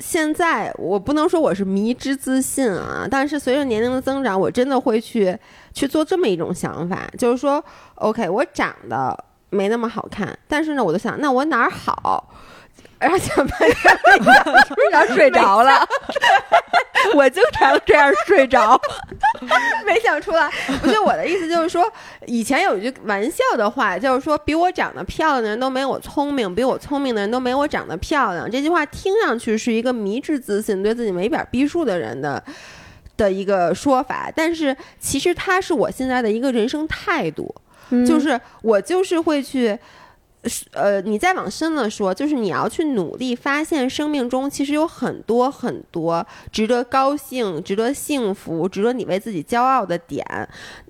现在我不能说我是迷之自信啊，但是随着年龄的增长，我真的会去去做这么一种想法，就是说，OK，我长得。没那么好看，但是呢，我就想，那我哪儿好？然后想半天，经常睡着了。[laughs] 我经常这样睡着，[laughs] 没想出来。不是我的意思，就是说，以前有一句玩笑的话，就是说，比我长得漂亮的人都没我聪明，比我聪明的人都没我长得漂亮。这句话听上去是一个迷之自信、对自己没点逼数的人的的一个说法，但是其实它是我现在的一个人生态度。就是我就是会去，呃，你再往深了说，就是你要去努力发现生命中其实有很多很多值得高兴、值得幸福、值得你为自己骄傲的点。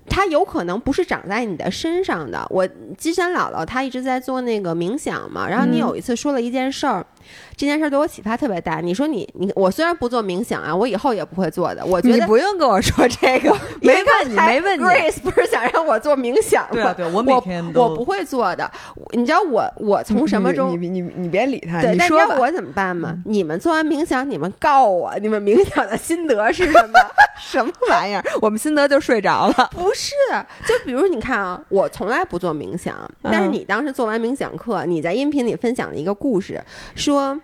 它有可能不是长在你的身上的。我金山姥姥她一直在做那个冥想嘛，然后你有一次说了一件事儿。这件事儿对我启发特别大。你说你你我虽然不做冥想啊，我以后也不会做的。我觉得你不用跟我说 [laughs] 这个，没问你，没问你。Grace 不是想让我做冥想吗？对对，我每天都我不会做的。你知道我我从什么中？你你你别理他。对，你说我怎么办吗？你们做完冥想，你们告我，你们冥想的心得是什么？[laughs] 什么玩意儿？我们心得就睡着了。不是，就比如你看啊，我从来不做冥想，但是你当时做完冥想课，你在音频里分享了一个故事，说。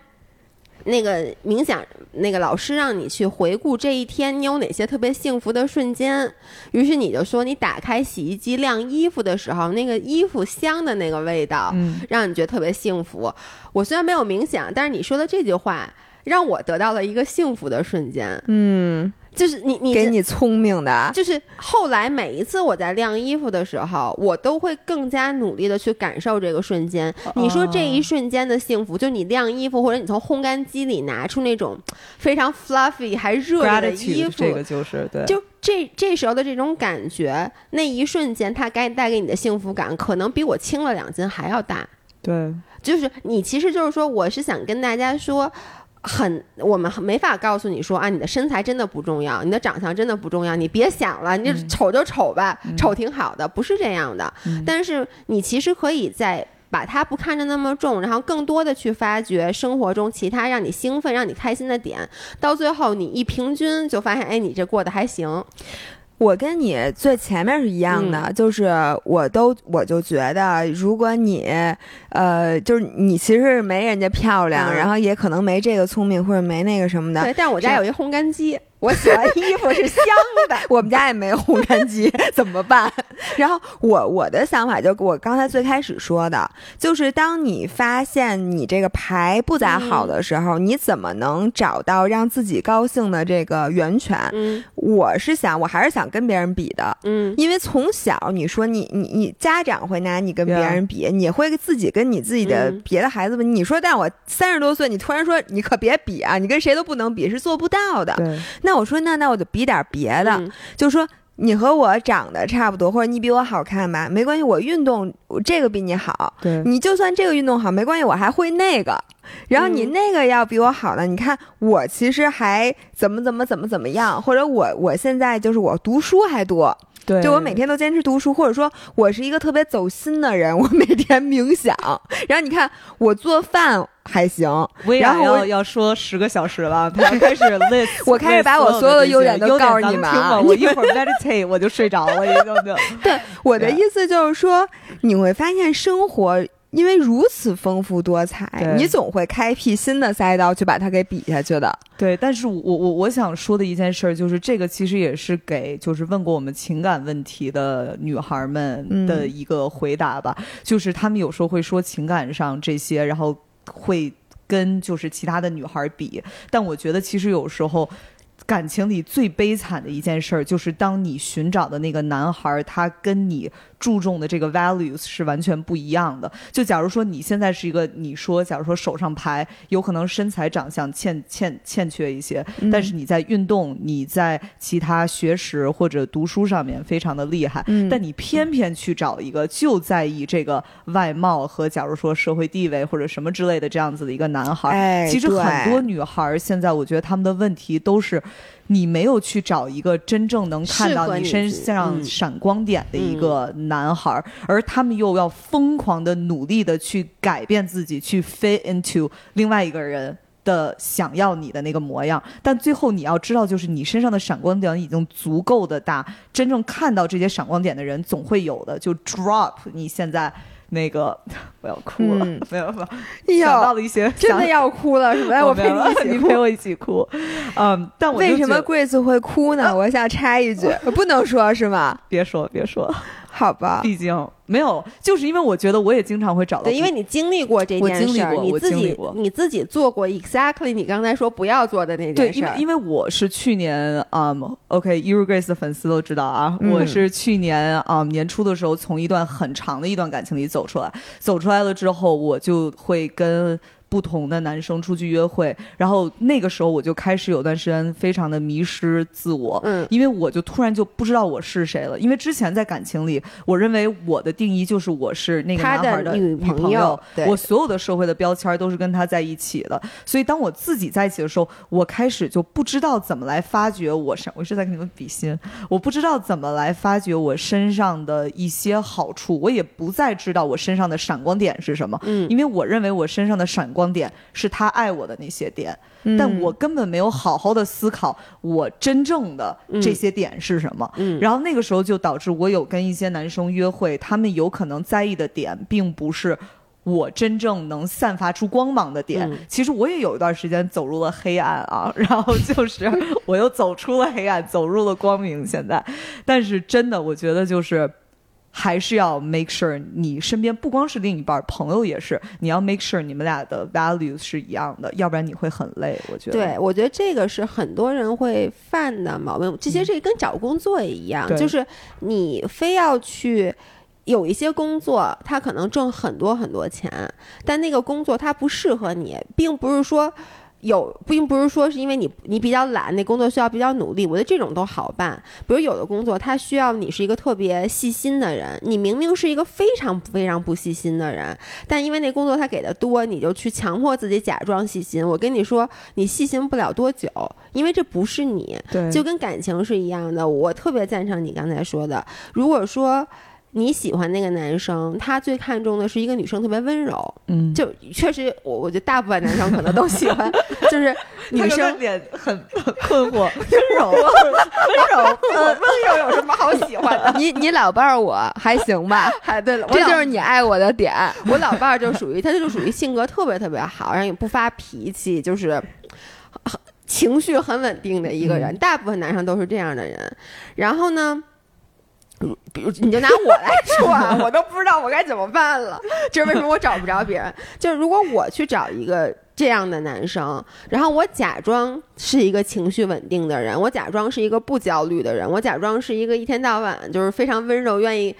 那个冥想，那个老师让你去回顾这一天你有哪些特别幸福的瞬间，于是你就说你打开洗衣机晾衣服的时候，那个衣服香的那个味道，嗯，让你觉得特别幸福。我虽然没有冥想，但是你说的这句话让我得到了一个幸福的瞬间，嗯。就是你，你给你聪明的。就是后来每一次我在晾衣服的时候，我都会更加努力的去感受这个瞬间。你说这一瞬间的幸福，就你晾衣服，或者你从烘干机里拿出那种非常 fluffy 还热的衣服，这个就是对。就这这时候的这种感觉，那一瞬间它该带给你的幸福感，可能比我轻了两斤还要大。对，就是你，其实就是说，我是想跟大家说。很，我们没法告诉你说啊，你的身材真的不重要，你的长相真的不重要，你别想了，你丑就丑吧，丑挺好的，不是这样的。但是你其实可以在把它不看着那么重，然后更多的去发掘生活中其他让你兴奋、让你开心的点，到最后你一平均就发现，哎，你这过得还行。我跟你最前面是一样的，就是我都我就觉得，如果你呃，就是你其实没人家漂亮，然后也可能没这个聪明或者没那个什么的。对，但我家有一烘干机。我洗完衣服是香的，我们家也没有烘干机，怎么办？[laughs] 然后我我的想法就我刚才最开始说的，就是当你发现你这个牌不咋好的时候，你怎么能找到让自己高兴的这个源泉？嗯，我是想，我还是想跟别人比的，嗯，因为从小你说你你你家长会拿你跟别人比，你会自己跟你自己的别的孩子们，你说，但我三十多岁，你突然说你可别比啊，你跟谁都不能比，是做不到的。对，那。我说那那我就比点别的，就说你和我长得差不多，或者你比我好看吧，没关系，我运动这个比你好。对，你就算这个运动好没关系，我还会那个。然后你那个要比我好呢，你看我其实还怎么怎么怎么怎么样，或者我我现在就是我读书还多。对，就我每天都坚持读书，或者说我是一个特别走心的人，我每天冥想。然后你看我做饭还行，然后要要说十个小时了，[laughs] 他开始 list，我开始把我所有的优点都告诉你们啊。[laughs] 我一会儿 meditate 我就睡着了，已经就。[laughs] 对，我的意思就是说，你会发现生活。因为如此丰富多彩，你总会开辟新的赛道去把它给比下去的。对，但是我我我想说的一件事儿就是，这个其实也是给就是问过我们情感问题的女孩们的一个回答吧。就是她们有时候会说情感上这些，然后会跟就是其他的女孩比。但我觉得其实有时候感情里最悲惨的一件事儿，就是当你寻找的那个男孩，他跟你。注重的这个 values 是完全不一样的。就假如说你现在是一个，你说假如说手上牌有可能身材长相欠欠欠缺一些，但是你在运动、你在其他学识或者读书上面非常的厉害，但你偏偏去找一个就在意这个外貌和假如说社会地位或者什么之类的这样子的一个男孩，其实很多女孩现在我觉得他们的问题都是。你没有去找一个真正能看到你身上闪光点的一个男孩，而他们又要疯狂的努力的去改变自己，去 fit into 另外一个人的想要你的那个模样。但最后你要知道，就是你身上的闪光点已经足够的大，真正看到这些闪光点的人总会有的。就 drop 你现在。那个 [laughs] 我要哭了，没有吧？想到了一些，真的要哭了，是吧？[laughs] 我陪你，[laughs] 你陪我一起哭。嗯，但我为什么 Grace 会哭呢？我想插一句，不能说是吗？别说，别说。好吧，毕竟没有，就是因为我觉得我也经常会找到，对，因为你经历过这件事儿，你自己你自己做过 exactly 你刚才说不要做的那件事儿。对，因为因为我是去年啊 Grace 的粉丝都知道啊，我是去年啊年初的时候从一段很长的一段感情里走出来，走出来了之后，我就会跟。不同的男生出去约会，然后那个时候我就开始有段时间非常的迷失自我，嗯，因为我就突然就不知道我是谁了。因为之前在感情里，我认为我的定义就是我是那个男孩的女朋友，我所有的社会的标签都是跟他在一起的。所以当我自己在一起的时候，我开始就不知道怎么来发掘我身，我是在跟你们比心，我不知道怎么来发掘我身上的一些好处，我也不再知道我身上的闪光点是什么，嗯，因为我认为我身上的闪光。光点是他爱我的那些点，但我根本没有好好的思考我真正的这些点是什么。然后那个时候就导致我有跟一些男生约会，他们有可能在意的点并不是。我真正能散发出光芒的点，其实我也有一段时间走入了黑暗啊，然后就是 [laughs] 我又走出了黑暗，走入了光明。现在，但是真的，我觉得就是还是要 make sure 你身边不光是另一半，朋友也是，你要 make sure 你们俩的 values 是一样的，要不然你会很累。我觉得，对，我觉得这个是很多人会犯的毛病。这些这跟找工作也一样，就是你非要去。有一些工作，他可能挣很多很多钱，但那个工作它不适合你，并不是说有，并不是说是因为你你比较懒，那工作需要比较努力。我觉得这种都好办。比如有的工作，它需要你是一个特别细心的人，你明明是一个非常非常不细心的人，但因为那工作他给的多，你就去强迫自己假装细心。我跟你说，你细心不了多久，因为这不是你。对，就跟感情是一样的。我特别赞成你刚才说的，如果说。你喜欢那个男生，他最看重的是一个女生特别温柔，嗯，就确实，我我觉得大部分男生可能都喜欢，[laughs] 就是女生脸很困惑，温柔，[laughs] 温柔，温柔有什么好喜欢的？[laughs] 你你老伴儿我还行吧？还对了，这就是你爱我的点。我老伴儿就属于，他就属于性格特别特别好，然后也不发脾气，就是情绪很稳定的一个人。大部分男生都是这样的人，然后呢？比如，你就拿我来说啊，我都不知道我该怎么办了。就是为什么我找不着别人？就是如果我去找一个这样的男生，然后我假装是一个情绪稳定的人，我假装是一个不焦虑的人，我假装是一个一天到晚就是非常温柔、愿意。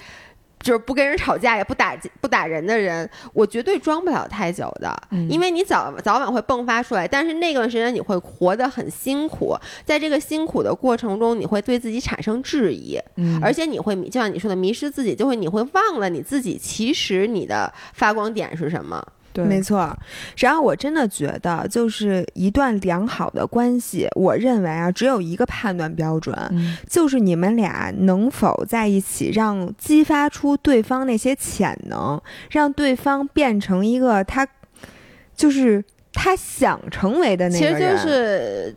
就是不跟人吵架，也不打不打人的人，我绝对装不了太久的，因为你早早晚会迸发出来。但是那段时间你会活得很辛苦，在这个辛苦的过程中，你会对自己产生质疑，而且你会就像你说的迷失自己，就会你会忘了你自己其实你的发光点是什么。没错，然后我真的觉得，就是一段良好的关系，我认为啊，只有一个判断标准，就是你们俩能否在一起，让激发出对方那些潜能，让对方变成一个他，就是他想成为的那个人。其实就是。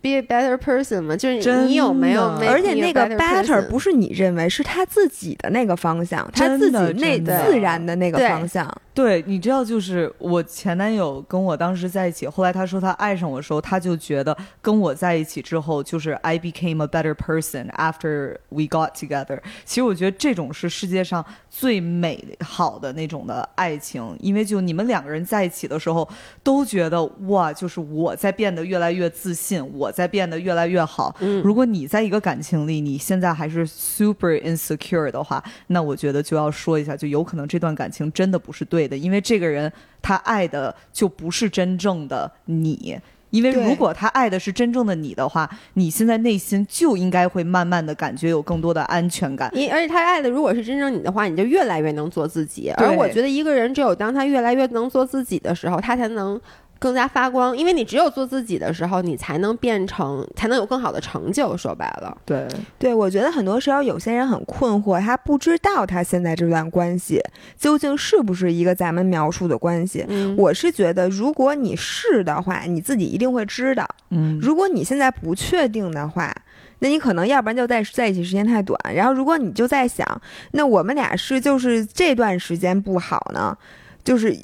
Be a better person 嘛，就是你有没有？而且那个 better 不是你认为，是他自己的那个方向，他自己那自然的那个方向。对，你知道，就是我前男友跟我当时在一起，后来他说他爱上我的时候，他就觉得跟我在一起之后，就是 I became a better person after we got together。其实我觉得这种是世界上最美好的那种的爱情，因为就你们两个人在一起的时候，都觉得哇，就是我在变得越来越自信。我在变得越来越好。如果你在一个感情里，你现在还是 super insecure 的话，那我觉得就要说一下，就有可能这段感情真的不是对的，因为这个人他爱的就不是真正的你。因为如果他爱的是真正的你的话，你现在内心就应该会慢慢的感觉有更多的安全感。你而且他爱的如果是真正你的话，你就越来越能做自己。而我觉得一个人只有当他越来越能做自己的时候，他才能。更加发光，因为你只有做自己的时候，你才能变成，才能有更好的成就。说白了，对对，我觉得很多时候有些人很困惑，他不知道他现在这段关系究竟是不是一个咱们描述的关系。我是觉得，如果你是的话，你自己一定会知道。嗯，如果你现在不确定的话，那你可能要不然就在在一起时间太短，然后如果你就在想，那我们俩是就是这段时间不好呢，就是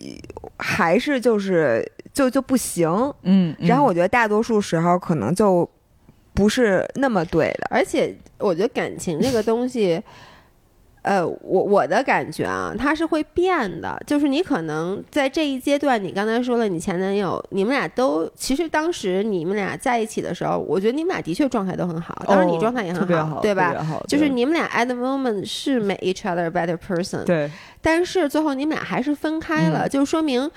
还是就是。就就不行，嗯，然后我觉得大多数时候可能就不是那么对的，而且我觉得感情这个东西，[laughs] 呃，我我的感觉啊，它是会变的。就是你可能在这一阶段，你刚才说了，你前男友，你们俩都其实当时你们俩在一起的时候，我觉得你们俩的确状态都很好，当然你状态也很好，对吧？就是你们俩 at the moment 是 make each other better person，对，但是最后你们俩还是分开了，就说明。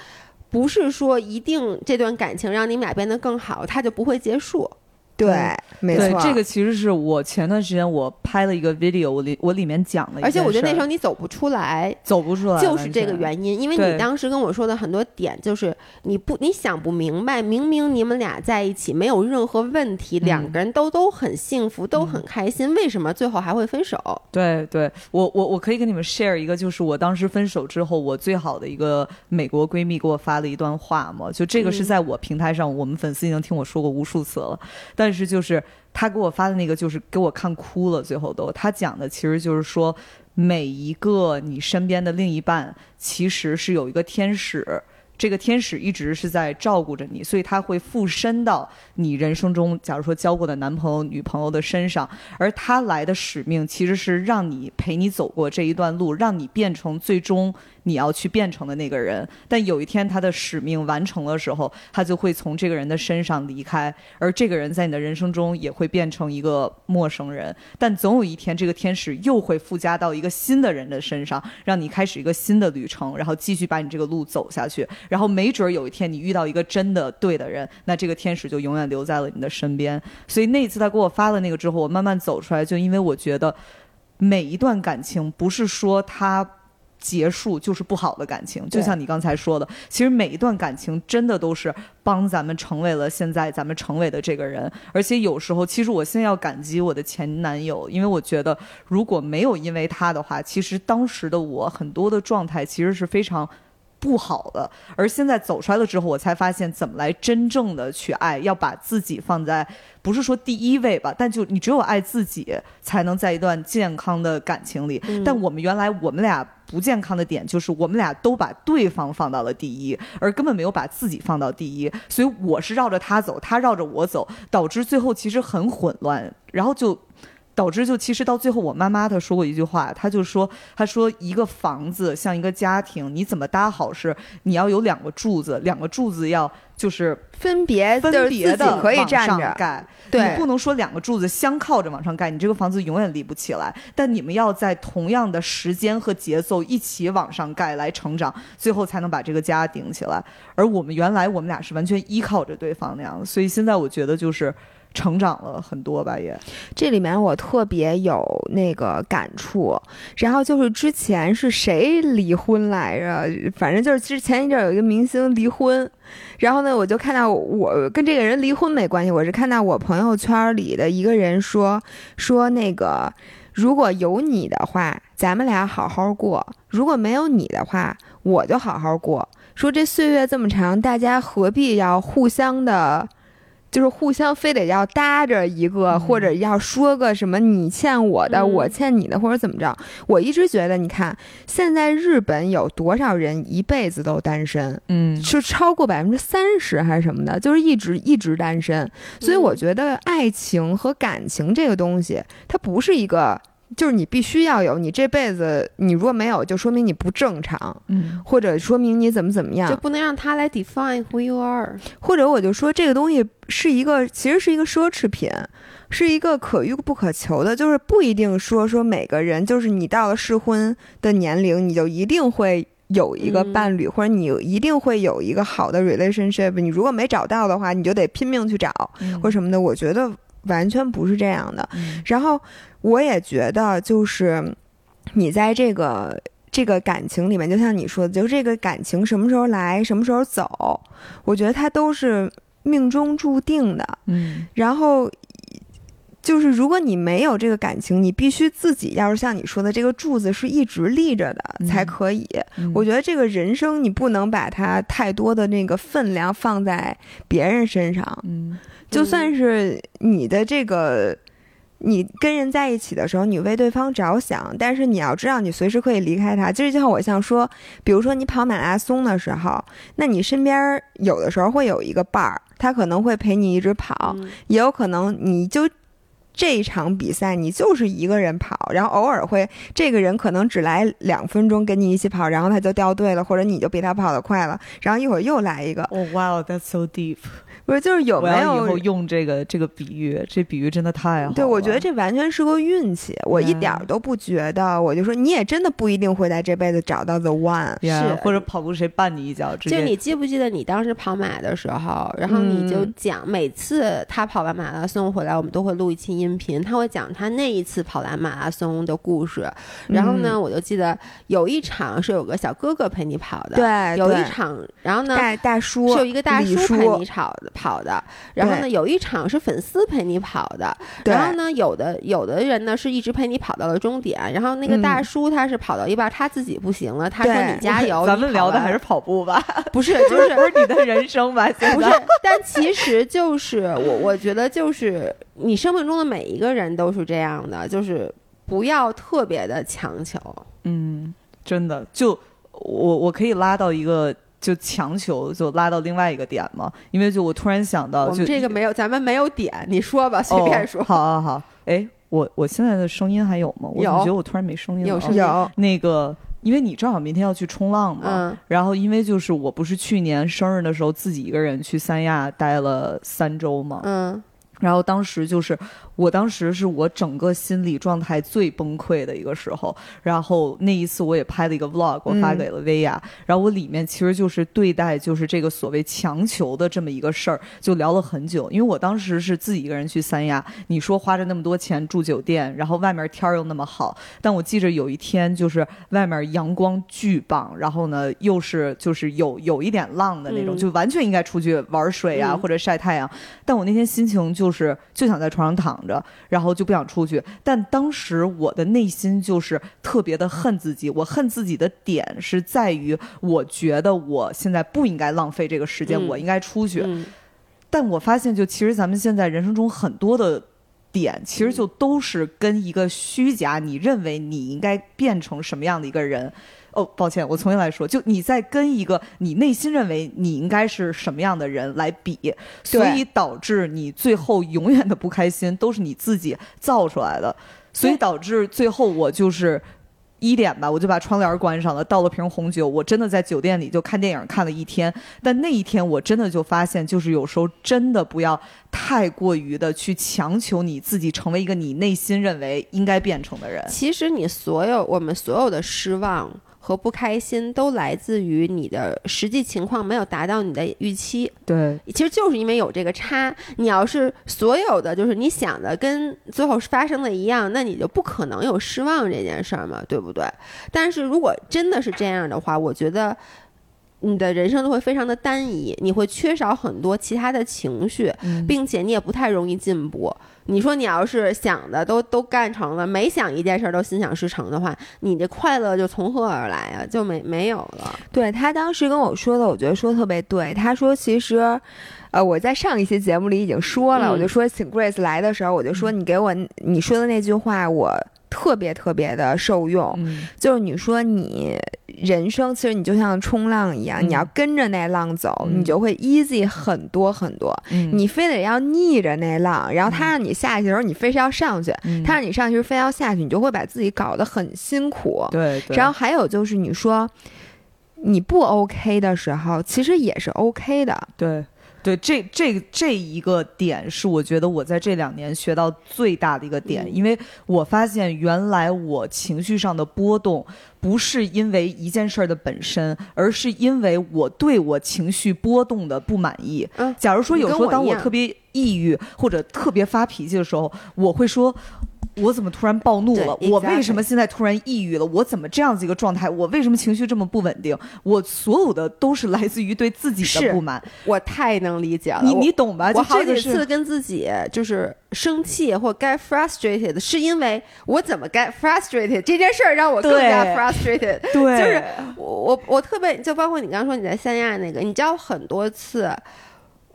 不是说一定这段感情让你们俩变得更好，它就不会结束。对，没错，这个其实是我前段时间我拍了一个 video，我里我里面讲的，而且我觉得那时候你走不出来，走不出来，就是这个原因，因为你当时跟我说的很多点，就是你不你想不明白，明明你们俩在一起没有任何问题，两个人都都很幸福，都很开心，为什么最后还会分手？对，对我我我可以跟你们 share 一个，就是我当时分手之后，我最好的一个美国闺蜜给我发了一段话嘛，就这个是在我平台上，我们粉丝已经听我说过无数次了，但。但是就是他给我发的那个，就是给我看哭了。最后都他讲的其实就是说，每一个你身边的另一半，其实是有一个天使。这个天使一直是在照顾着你，所以他会附身到你人生中，假如说交过的男朋友、女朋友的身上，而他来的使命其实是让你陪你走过这一段路，让你变成最终你要去变成的那个人。但有一天他的使命完成的时候，他就会从这个人的身上离开，而这个人在你的人生中也会变成一个陌生人。但总有一天，这个天使又会附加到一个新的人的身上，让你开始一个新的旅程，然后继续把你这个路走下去。然后没准有一天你遇到一个真的对的人，那这个天使就永远留在了你的身边。所以那一次他给我发了那个之后，我慢慢走出来，就因为我觉得每一段感情不是说它结束就是不好的感情，就像你刚才说的，其实每一段感情真的都是帮咱们成为了现在咱们成为的这个人。而且有时候，其实我现在要感激我的前男友，因为我觉得如果没有因为他的话，其实当时的我很多的状态其实是非常。不好的，而现在走出来了之后，我才发现怎么来真正的去爱，要把自己放在不是说第一位吧，但就你只有爱自己，才能在一段健康的感情里。但我们原来我们俩不健康的点，就是我们俩都把对方放到了第一，而根本没有把自己放到第一。所以我是绕着他走，他绕着我走，导致最后其实很混乱，然后就。导致就其实到最后，我妈妈她说过一句话，她就说：“她说一个房子像一个家庭，你怎么搭好是你要有两个柱子，两个柱子要就是分别分别的可以站着盖，对，你不能说两个柱子相靠着往上盖，你这个房子永远立不起来。但你们要在同样的时间和节奏一起往上盖来成长，最后才能把这个家顶起来。而我们原来我们俩是完全依靠着对方那样，所以现在我觉得就是。”成长了很多吧，也这里面我特别有那个感触。然后就是之前是谁离婚来着？反正就是之前一阵有一个明星离婚，然后呢，我就看到我跟这个人离婚没关系，我是看到我朋友圈里的一个人说说那个如果有你的话，咱们俩好好过；如果没有你的话，我就好好过。说这岁月这么长，大家何必要互相的？就是互相非得要搭着一个，或者要说个什么你欠我的，我欠你的，或者怎么着？我一直觉得，你看现在日本有多少人一辈子都单身？嗯，是超过百分之三十还是什么的？就是一直一直单身。所以我觉得爱情和感情这个东西，它不是一个。就是你必须要有，你这辈子你如果没有，就说明你不正常，嗯，或者说明你怎么怎么样，就不能让他来 define who you are。或者我就说这个东西是一个，其实是一个奢侈品，是一个可遇不可求的，就是不一定说说每个人，就是你到了适婚的年龄，你就一定会有一个伴侣，或者你一定会有一个好的 relationship。你如果没找到的话，你就得拼命去找或什么的。我觉得。完全不是这样的，然后我也觉得，就是你在这个这个感情里面，就像你说的，就这个感情什么时候来，什么时候走，我觉得它都是命中注定的。嗯，然后就是如果你没有这个感情，你必须自己要是像你说的，这个柱子是一直立着的才可以。我觉得这个人生你不能把它太多的那个分量放在别人身上。嗯。就算是你的这个，你跟人在一起的时候，你为对方着想，但是你要知道，你随时可以离开他。就是就像我像说，比如说你跑马拉松的时候，那你身边有的时候会有一个伴儿，他可能会陪你一直跑，也有可能你就。这一场比赛你就是一个人跑，然后偶尔会这个人可能只来两分钟跟你一起跑，然后他就掉队了，或者你就比他跑得快了，然后一会儿又来一个。哦，Wow，that's so deep。不是，就是有没有以后用这个这个比喻？这比喻真的太好。对，我觉得这完全是个运气，我一点都不觉得。我就说，你也真的不一定会在这辈子找到 the one，是或者跑步谁绊你一脚。就你记不记得你当时跑马的时候，然后你就讲每次他跑完马拉松回来，我们都会录一期音频，他会讲他那一次跑完马拉松的故事。然后呢，我就记得有一场是有个小哥哥陪你跑的，对，有一场，然后呢，大大叔是有一个大叔陪你跑的。跑的，然后呢，有一场是粉丝陪你跑的，然后呢，有的有的人呢是一直陪你跑到了终点，然后那个大叔他是跑到一半他自己不行了，他说你加油。[laughs] 咱们聊的还是跑步吧？[laughs] 不是，就是 [laughs] 不是你的人生吧？不是，但其实就是我，我觉得就是你生命中的每一个人都是这样的，就是不要特别的强求。嗯，真的，就我我可以拉到一个。就强求就拉到另外一个点嘛，因为就我突然想到，就这个没有，咱们没有点，你说吧，随便说。好好好，哎，我我现在的声音还有吗？我感觉得我突然没声音了。有声音。那个，因为你正好明天要去冲浪嘛，然后因为就是我不是去年生日的时候自己一个人去三亚待了三周嘛，嗯，然后当时就是。我当时是我整个心理状态最崩溃的一个时候，然后那一次我也拍了一个 vlog，我发给了薇娅，然后我里面其实就是对待就是这个所谓强求的这么一个事儿，就聊了很久，因为我当时是自己一个人去三亚，你说花着那么多钱住酒店，然后外面天儿又那么好，但我记着有一天就是外面阳光巨棒，然后呢又是就是有有一点浪的那种，就完全应该出去玩水啊或者晒太阳，但我那天心情就是就想在床上躺着。然后就不想出去，但当时我的内心就是特别的恨自己。我恨自己的点是在于，我觉得我现在不应该浪费这个时间，我应该出去。但我发现，就其实咱们现在人生中很多的点，其实就都是跟一个虚假，你认为你应该变成什么样的一个人。哦，抱歉，我重新来说，就你在跟一个你内心认为你应该是什么样的人来比，所以导致你最后永远的不开心都是你自己造出来的，所以导致最后我就是一点吧，我就把窗帘关上了，倒了瓶红酒，我真的在酒店里就看电影看了一天，但那一天我真的就发现，就是有时候真的不要太过于的去强求你自己成为一个你内心认为应该变成的人。其实你所有我们所有的失望。和不开心都来自于你的实际情况没有达到你的预期。对，其实就是因为有这个差。你要是所有的就是你想的跟最后发生的一样，那你就不可能有失望这件事儿嘛，对不对？但是如果真的是这样的话，我觉得你的人生都会非常的单一，你会缺少很多其他的情绪，并且你也不太容易进步。你说你要是想的都都干成了，每想一件事都心想事成的话，你这快乐就从何而来啊？就没没有了。对他当时跟我说的，我觉得说特别对。他说其实，呃，我在上一期节目里已经说了，我就说请 Grace 来的时候，我就说你给我你说的那句话，我。特别特别的受用，就是你说你人生其实你就像冲浪一样，你要跟着那浪走，你就会 easy 很多很多。你非得要逆着那浪，然后他让你下去的时候，你非是要上去；他让你上去非要下去，你就会把自己搞得很辛苦。对。然后还有就是你说你不 OK 的时候，其实也是 OK 的。对。对，这这这一个点是我觉得我在这两年学到最大的一个点，因为我发现原来我情绪上的波动不是因为一件事儿的本身，而是因为我对我情绪波动的不满意。嗯，假如说有时候当我特别抑郁或者特别发脾气的时候，我会说。我怎么突然暴怒了？我为什么现在突然抑郁了？我怎么这样子一个状态？我为什么情绪这么不稳定？我所有的都是来自于对自己的不满。我太能理解了，你你懂吧？我好几次跟自己就是生气或 get frustrated，是因为我怎么 get frustrated 这件事儿让我更加 frustrated。[laughs] 对，就是我我特别就包括你刚刚说你在三亚那个，你知道很多次。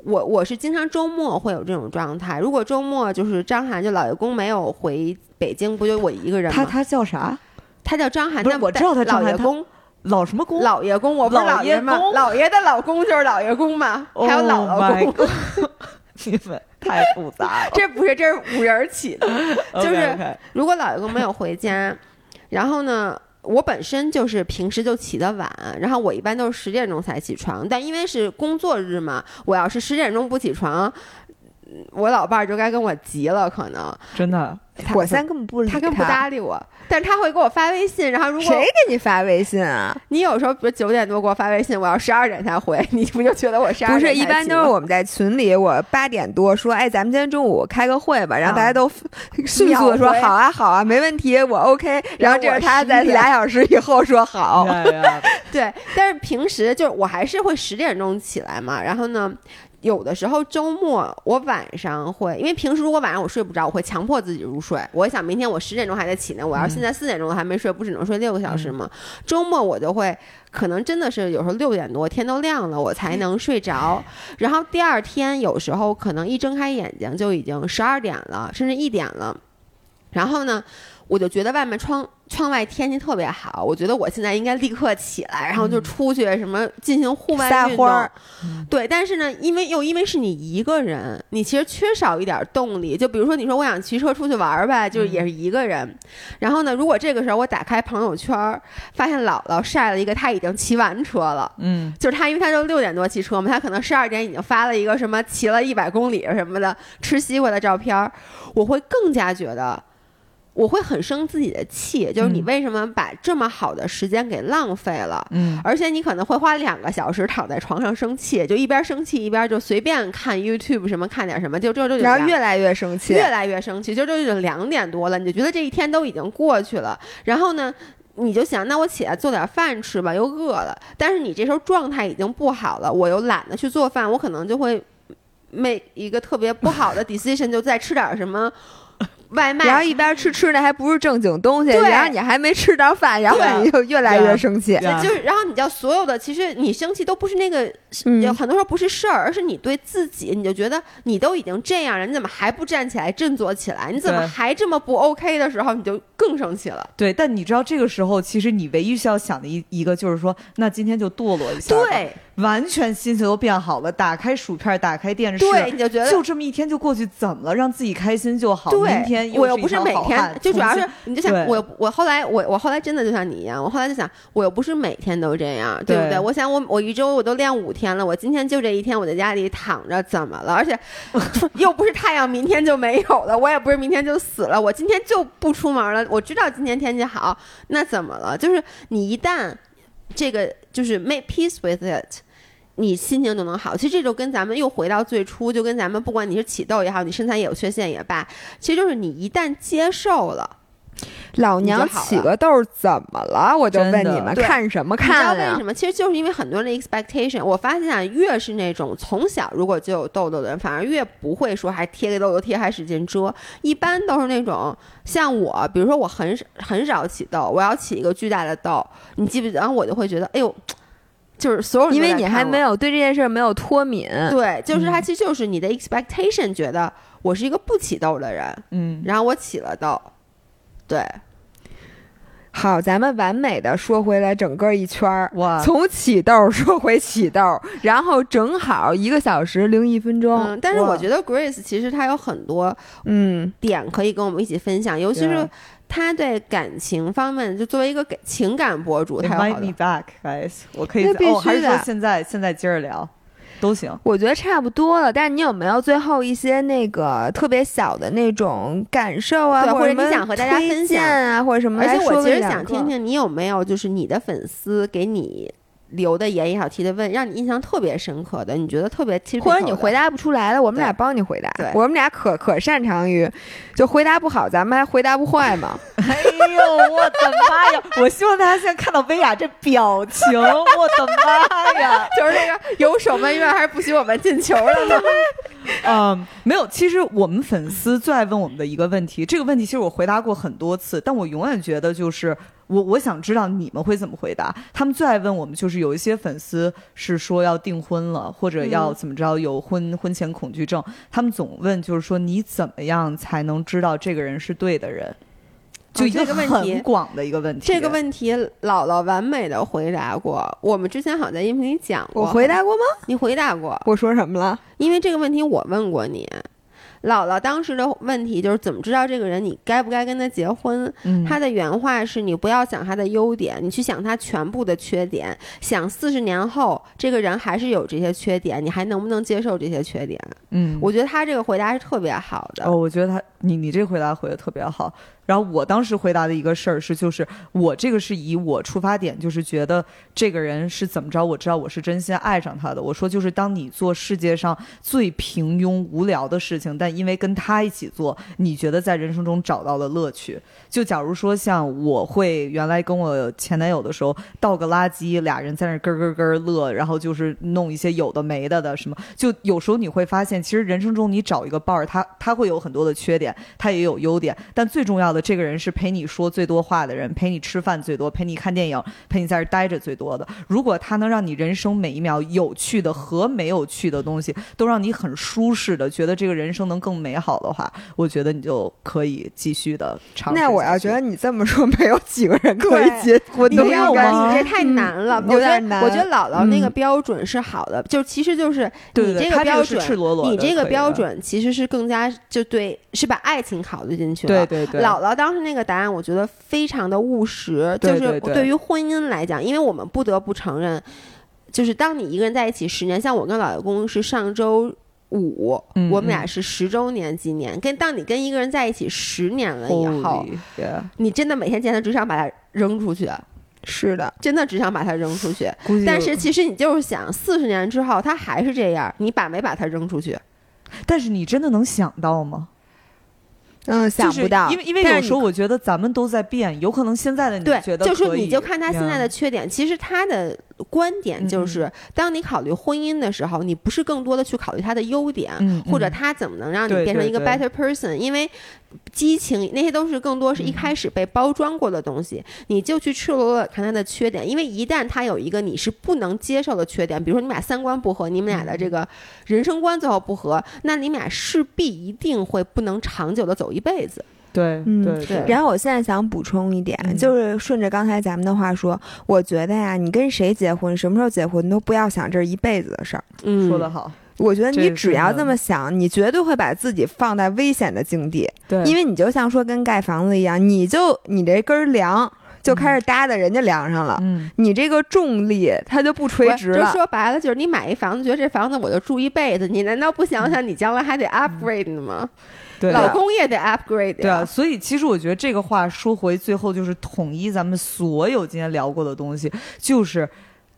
我我是经常周末会有这种状态。如果周末就是张涵就老爷公没有回北京，不就我一个人吗？他他叫啥？他叫张涵。不是，我知道他老爷公，老什么公？老爷公，我不是老爷吗？老爷的老公就是老爷公嘛。还有姥姥公。[laughs] 你们太复杂了。这不是，这是五人起的，[laughs] 就是如果老爷公没有回家，然后呢，我本身就是平时就起得晚，然后我一般都是十点钟才起床，但因为是工作日嘛，我要是十点钟不起床。我老伴儿就该跟我急了，可能真的，我三根本不理他，根本不搭理我。但是他会给我发微信，然后如果谁给你发微信啊？你有时候比如九点多给我发微信，我要十二点才回，你不就觉得我十二？不是，一般都是我们在群里，我八点多说，哎，咱们今天中午开个会吧，然后大家都迅速的说好啊，好啊，没问题，我 OK。然后这是他在俩小时以后说好。[laughs] 对，但是平时就我还是会十点钟起来嘛，然后呢？有的时候周末我晚上会，因为平时如果晚上我睡不着，我会强迫自己入睡。我想明天我十点钟还得起呢，我要现在四点钟还没睡，不只能睡六个小时吗？周末我就会可能真的是有时候六点多天都亮了我才能睡着，[laughs] 然后第二天有时候可能一睁开眼睛就已经十二点了，甚至一点了，然后呢？我就觉得外面窗窗外天气特别好，我觉得我现在应该立刻起来，然后就出去什么进行户外运动。对，但是呢，因为又因为是你一个人，你其实缺少一点动力。就比如说，你说我想骑车出去玩儿呗，就是也是一个人。然后呢，如果这个时候我打开朋友圈，发现姥姥晒了一个她已经骑完车了，嗯，就是她，因为她就六点多骑车嘛，她可能十二点已经发了一个什么骑了一百公里什么的吃西瓜的照片，我会更加觉得。我会很生自己的气，就是你为什么把这么好的时间给浪费了？嗯，而且你可能会花两个小时躺在床上生气，就一边生气一边就随便看 YouTube 什么看点什么，就这就然后越来越生气，越来越生气，就这就两点多了，你就觉得这一天都已经过去了。然后呢，你就想，那我起来做点饭吃吧，又饿了。但是你这时候状态已经不好了，我又懒得去做饭，我可能就会 make 一个特别不好的 [laughs] decision，就再吃点什么。外卖，然后一边吃吃的还不是正经东西，然后你还没吃着饭，然后你就越来越生气。就是，然后你叫所有的，其实你生气都不是那个，有很多时候不是事儿，而是你对自己，你就觉得你都已经这样了，你怎么还不站起来振作起来？你怎么还这么不 OK 的时候，你就更生气了。对，但你知道这个时候，其实你唯一需要想的一一个就是说，那今天就堕落一下。对。完全心情都变好了，打开薯片，打开电视，对，你就觉得就这么一天就过去，怎么了？让自己开心就好。对，明天我又不是每天，就主要是你就想我，我后来我我后来真的就像你一样，我后来就想，我又不是每天都这样，对不对？我想我我一周我都练五天了，我今天就这一天我在家里躺着，怎么了？而且 [laughs] 又不是太阳明天就没有了，我也不是明天就死了，我今天就不出门了。我知道今天天气好，那怎么了？就是你一旦这个就是 make peace with it。你心情就能好，其实这就跟咱们又回到最初，就跟咱们不管你是起痘也好，你身材也有缺陷也罢，其实就是你一旦接受了，老娘起个痘怎么了？我就问你们看什么看？你知道为什么？其实就是因为很多人的 expectation。我发现啊，越是那种从小如果就有痘痘的人，反而越不会说还贴个痘痘贴还使劲遮。一般都是那种像我，比如说我很很少起痘，我要起一个巨大的痘，你记不记得？然后我就会觉得，哎呦。就是所有人，因为你还没有对这件事没有脱敏。对，就是它其实就是你的 expectation，觉得我是一个不起痘的人，嗯，然后我起了痘，对。好，咱们完美的说回来整个一圈儿，哇，从起痘说回起痘，然后正好一个小时零一分钟。嗯，但是我觉得 Grace 其实她有很多嗯。点可以跟我们一起分享，尤其是。她在感情方面，就作为一个给情感博主，他 invite me back guys，我可以哦，还是说现在现在接着聊都行。我觉得差不多了，但是你有没有最后一些那个特别小的那种感受啊，或者你想和大家分享啊，或者什么？而且我其实想听听你有没有，就是你的粉丝给你。留的言也好，提的问，让你印象特别深刻的，你觉得特别，或者你回答不出来了，我们俩帮你回答。对，我们俩可可擅长于，就回答不好，咱们还回答不坏嘛。[laughs] 哎呦，我的妈呀！[laughs] 我希望大家现在看到薇娅这表情，我的妈呀！[laughs] 就是那个有守门员还是不许我们进球了呢？嗯，没有。其实我们粉丝最爱问我们的一个问题，这个问题其实我回答过很多次，但我永远觉得就是。我我想知道你们会怎么回答。他们最爱问我们，就是有一些粉丝是说要订婚了，或者要怎么着，有婚婚前恐惧症。他们总问，就是说你怎么样才能知道这个人是对的人？就一个很广的一个问题。这个问题，姥姥完美的回答过。我们之前好像在音频里讲过。我回答过吗？你回答过。我说什么了？因为这个问题我问过你。姥姥当时的问题就是怎么知道这个人你该不该跟他结婚？他的原话是你不要想他的优点，你去想他全部的缺点，想四十年后这个人还是有这些缺点，你还能不能接受这些缺点？嗯，我觉得他这个回答是特别好的。哦，我觉得他你你这回答回的特别好。然后我当时回答的一个事儿是，就是我这个是以我出发点，就是觉得这个人是怎么着，我知道我是真心爱上他的。我说就是当你做世界上最平庸无聊的事情，但因为跟他一起做，你觉得在人生中找到了乐趣。就假如说像我会原来跟我前男友的时候倒个垃圾，俩人在那咯咯咯乐，然后就是弄一些有的没的的什么。就有时候你会发现，其实人生中你找一个伴儿，他他会有很多的缺点，他也有优点，但最重要的。这个人是陪你说最多话的人，陪你吃饭最多，陪你看电影，陪你在这待着最多的。如果他能让你人生每一秒有趣的和没有趣的东西都让你很舒适的，觉得这个人生能更美好的话，我觉得你就可以继续的尝试。那我要觉得你这么说，没有几个人可以结婚，没有吗？你这太难了，有点难。我觉得姥姥那个标准是好的，就其实就是你这个标准，你这个标准其实是更加就对，是把爱情考虑进去了。对对对，姥姥。当时那个答案，我觉得非常的务实，就是对于婚姻来讲，因为我们不得不承认，就是当你一个人在一起十年，像我跟老公是上周五，我们俩是十周年纪念。跟当你跟一个人在一起十年了以后，你真的每天见他只想把他扔出去，是的，真的只想把他扔出去。但是其实你就是想，四十年之后他还是这样，你把没把他扔出去？但是你真的能想到吗？嗯，想不到，因为因为有时候我觉得咱们都在变，有可能现在的你觉得就是，你就看他现在的缺点，其实他的。观点就是，当你考虑婚姻的时候，你不是更多的去考虑他的优点，或者他怎么能让你变成一个 better person，因为激情那些都是更多是一开始被包装过的东西，你就去赤裸裸看他的缺点，因为一旦他有一个你是不能接受的缺点，比如说你们俩三观不合，你们俩的这个人生观最后不合，那你们俩势必一定会不能长久的走一辈子。对，嗯，对。然后我现在想补充一点，就是顺着刚才咱们的话说，我觉得呀，你跟谁结婚，什么时候结婚，都不要想这是一辈子的事儿。嗯，说得好。我觉得你只要这么想，你绝对会把自己放在危险的境地。对，因为你就像说跟盖房子一样，你就你这根梁就开始搭在人家梁上了，嗯，你这个重力它就不垂直了。说白了就是你买一房子，觉得这房子我就住一辈子，你难道不想想你将来还得 upgrade 呢吗？老公也得 upgrade。对啊，所以其实我觉得这个话说回最后就是统一咱们所有今天聊过的东西，就是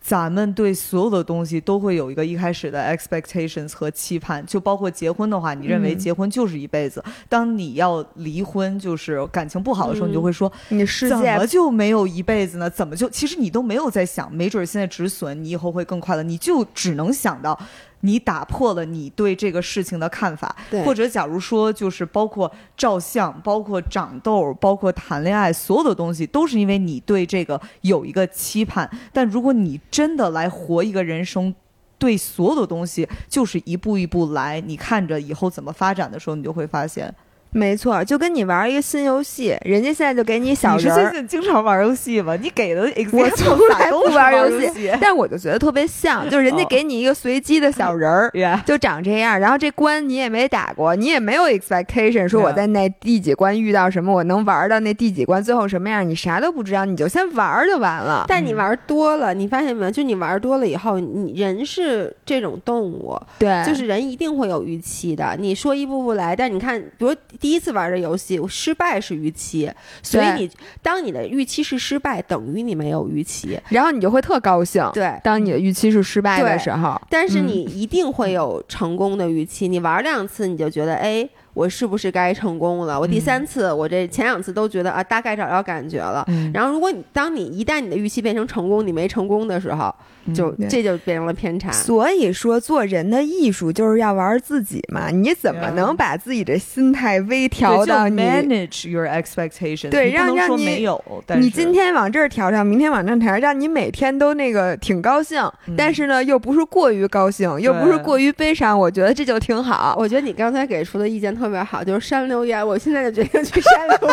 咱们对所有的东西都会有一个一开始的 expectations 和期盼，就包括结婚的话，你认为结婚就是一辈子。当你要离婚，就是感情不好的时候，你就会说你世界怎么就没有一辈子呢？怎么就其实你都没有在想，没准现在止损，你以后会更快乐，你就只能想到。你打破了你对这个事情的看法，或者假如说就是包括照相、包括长痘、包括谈恋爱，所有的东西都是因为你对这个有一个期盼。但如果你真的来活一个人生，对所有的东西就是一步一步来，你看着以后怎么发展的时候，你就会发现。没错，就跟你玩一个新游戏，人家现在就给你小人。你是最近经常玩游戏吗？你给的我从来不玩游戏，但我就觉得特别像，就是人家给你一个随机的小人儿，就长这样。然后这关你也没打过，你也没有 expectation，说我在那第几关遇到什么，我能玩到那第几关最后什么样，你啥都不知道，你就先玩就完了。但你玩多了，你发现没有？就你玩多了以后，你人是这种动物，对，就是人一定会有预期的。你说一步步来，但你看，比如。第一次玩这游戏，失败是预期，所以你当你的预期是失败，等于你没有预期，然后你就会特高兴。对，当你的预期是失败的时候，但是你一定会有成功的预期。你玩两次，你就觉得哎。我是不是该成功了？我第三次，我这前两次都觉得啊，大概找到感觉了。然后，如果你当你一旦你的预期变成成功，你没成功的时候，就这就变成了偏差。所以说，做人的艺术就是要玩自己嘛。你怎么能把自己的心态微调到你 manage your expectation？对，让让你没有，你今天往这儿调调，明天往那儿调，让你每天都那个挺高兴，但是呢，又不是过于高兴，又不是过于悲伤。我觉得这就挺好。我觉得你刚才给出的意见特。特别好，就是删留言。我现在就决定去删留言。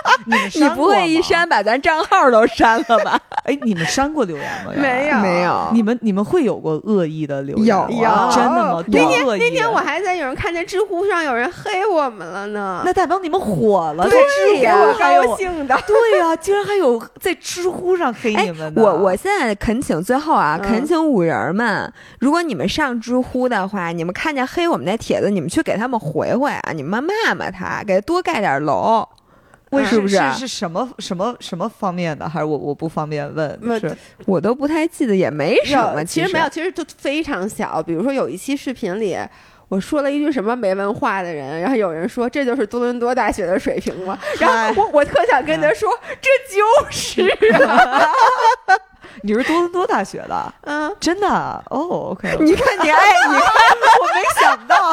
[laughs] 你不会一删把咱账号都删了吧？[laughs] 哎，你们删过留言吗？没有，没有。你们你们会有过恶意的留言？有，有，真的吗？那天那天我还在有人看见知乎上有人黑我们了呢。那代表你们火了，对呀，高兴的。对呀，竟然还有在知乎上黑你们的。我我现在恳请最后啊，恳请五人们，如果你们上知乎的话，你们看见黑我们那帖子，你们去给他们回回啊，你们骂骂他，给他多盖点楼。是不是是什么什么什么方面的？还是我我不方便问？是我都不太记得，也没什么。其实没有，其实就非常小。比如说有一期视频里，我说了一句什么没文化的人，然后有人说这就是多伦多大学的水平吗？然后我我特想跟他说，这就是啊。[laughs] 你是多伦多大学的？嗯，真的哦。OK，你看你爱，你看我没想到，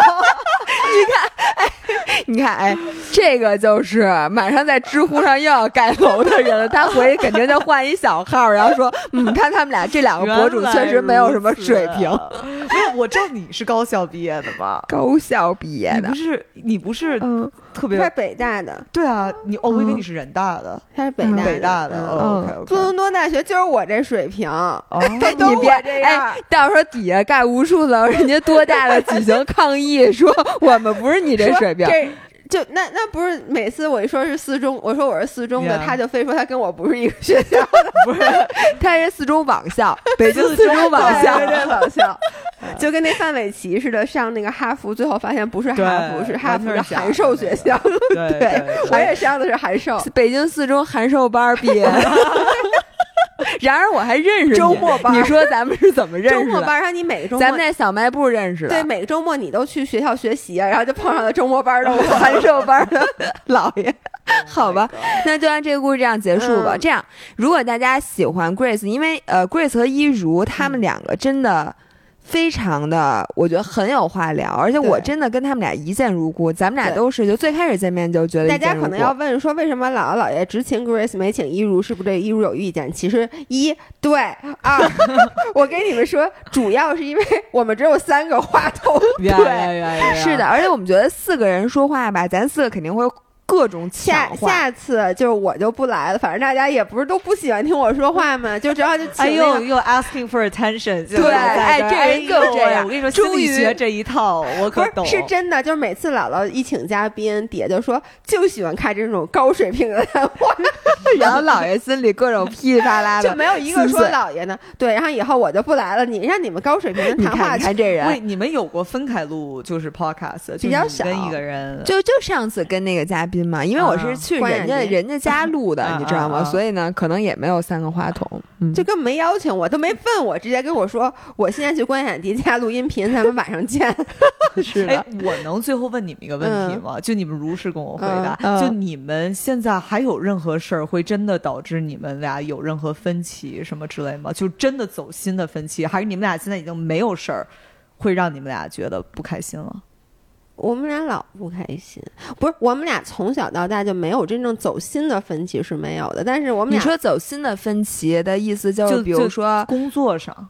[laughs] 你看哎，你看哎，这个就是马上在知乎上又要盖楼的人了。他回去肯定就换一小号，然后说，嗯，看他们俩这两个博主确实没有什么水平。[laughs] 不是，我知道你是高校毕业的吧？高校毕业的，不是你不是嗯。特别，他是北大的，对啊，你哦，我以为你是人大的，他是北大北大的，嗯，多伦多大学就是我这水平，[laughs] 你别这样，到时候底下盖无数楼，人家多大的举行抗议，说 [laughs] 我们不是你这水平。就那那不是每次我一说是四中，我说我是四中的，他就非说他跟我不是一个学校的，[laughs] 不是，[laughs] 他是四中网校，北京四中网校，对网校，就跟那范玮琪似的，上那个哈佛，最后发现不是哈佛，是哈佛的函授学校，对，我也上的是函授，北京四中函授班毕业。[laughs] 然而我还认识周末班，你说咱们是怎么认识的？周末班上你每个周末咱们在小卖部认识的。对，每个周末你都去学校学习，然后就碰上了周末班的函授班的老爷。[laughs] 好吧，那就按这个故事这样结束吧。这样，如果大家喜欢 Grace，因为呃，Grace 和一如他们两个真的。非常的，我觉得很有话聊，而且我真的跟他们俩一见如故。咱们俩都是，就最开始见面就觉得。大家可能要问说，为什么姥姥姥爷只请 Grace 没请一如？是不是对一如有意见？其实一对二，[laughs] [laughs] 我跟你们说，主要是因为我们只有三个话筒。[laughs] 对，是的，而且我们觉得四个人说话吧，咱四个肯定会。各种下下次就是我就不来了，反正大家也不是都不喜欢听我说话嘛，[laughs] 就只要就。哎呦，又 asking for attention，对，哎，这人更这样。我跟你说，终于学这一套我可懂。是真的，就是每次姥姥一请嘉宾，底下就说就喜欢看这种高水平的谈话，[laughs] 然后姥爷心里各种噼里啪啦的，[laughs] 就没有一个说姥爷呢。对，然后以后我就不来了，你让你们高水平的谈话。看这人，喂，你们有过分开录就是 podcast，比较少，跟一个人，就就上次跟那个嘉宾。嘛，因为我是去人家人家家 [laughs] 录的，你知道吗？所以呢，可能也没有三个话筒，就根本没邀请我，都没问我，直接跟我说，我现在去关雅迪家录音频，咱们晚上见。[laughs] 是的，我能最后问你们一个问题吗？就你们如实跟我回答，就你们现在还有任何事儿会真的导致你们俩有任何分歧什么之类吗？就真的走心的分歧，还是你们俩现在已经没有事儿会让你们俩觉得不开心了？我们俩老不开心，不是我们俩从小到大就没有真正走心的分歧是没有的，但是我们你说走心的分歧的意思就是，比如说工作上。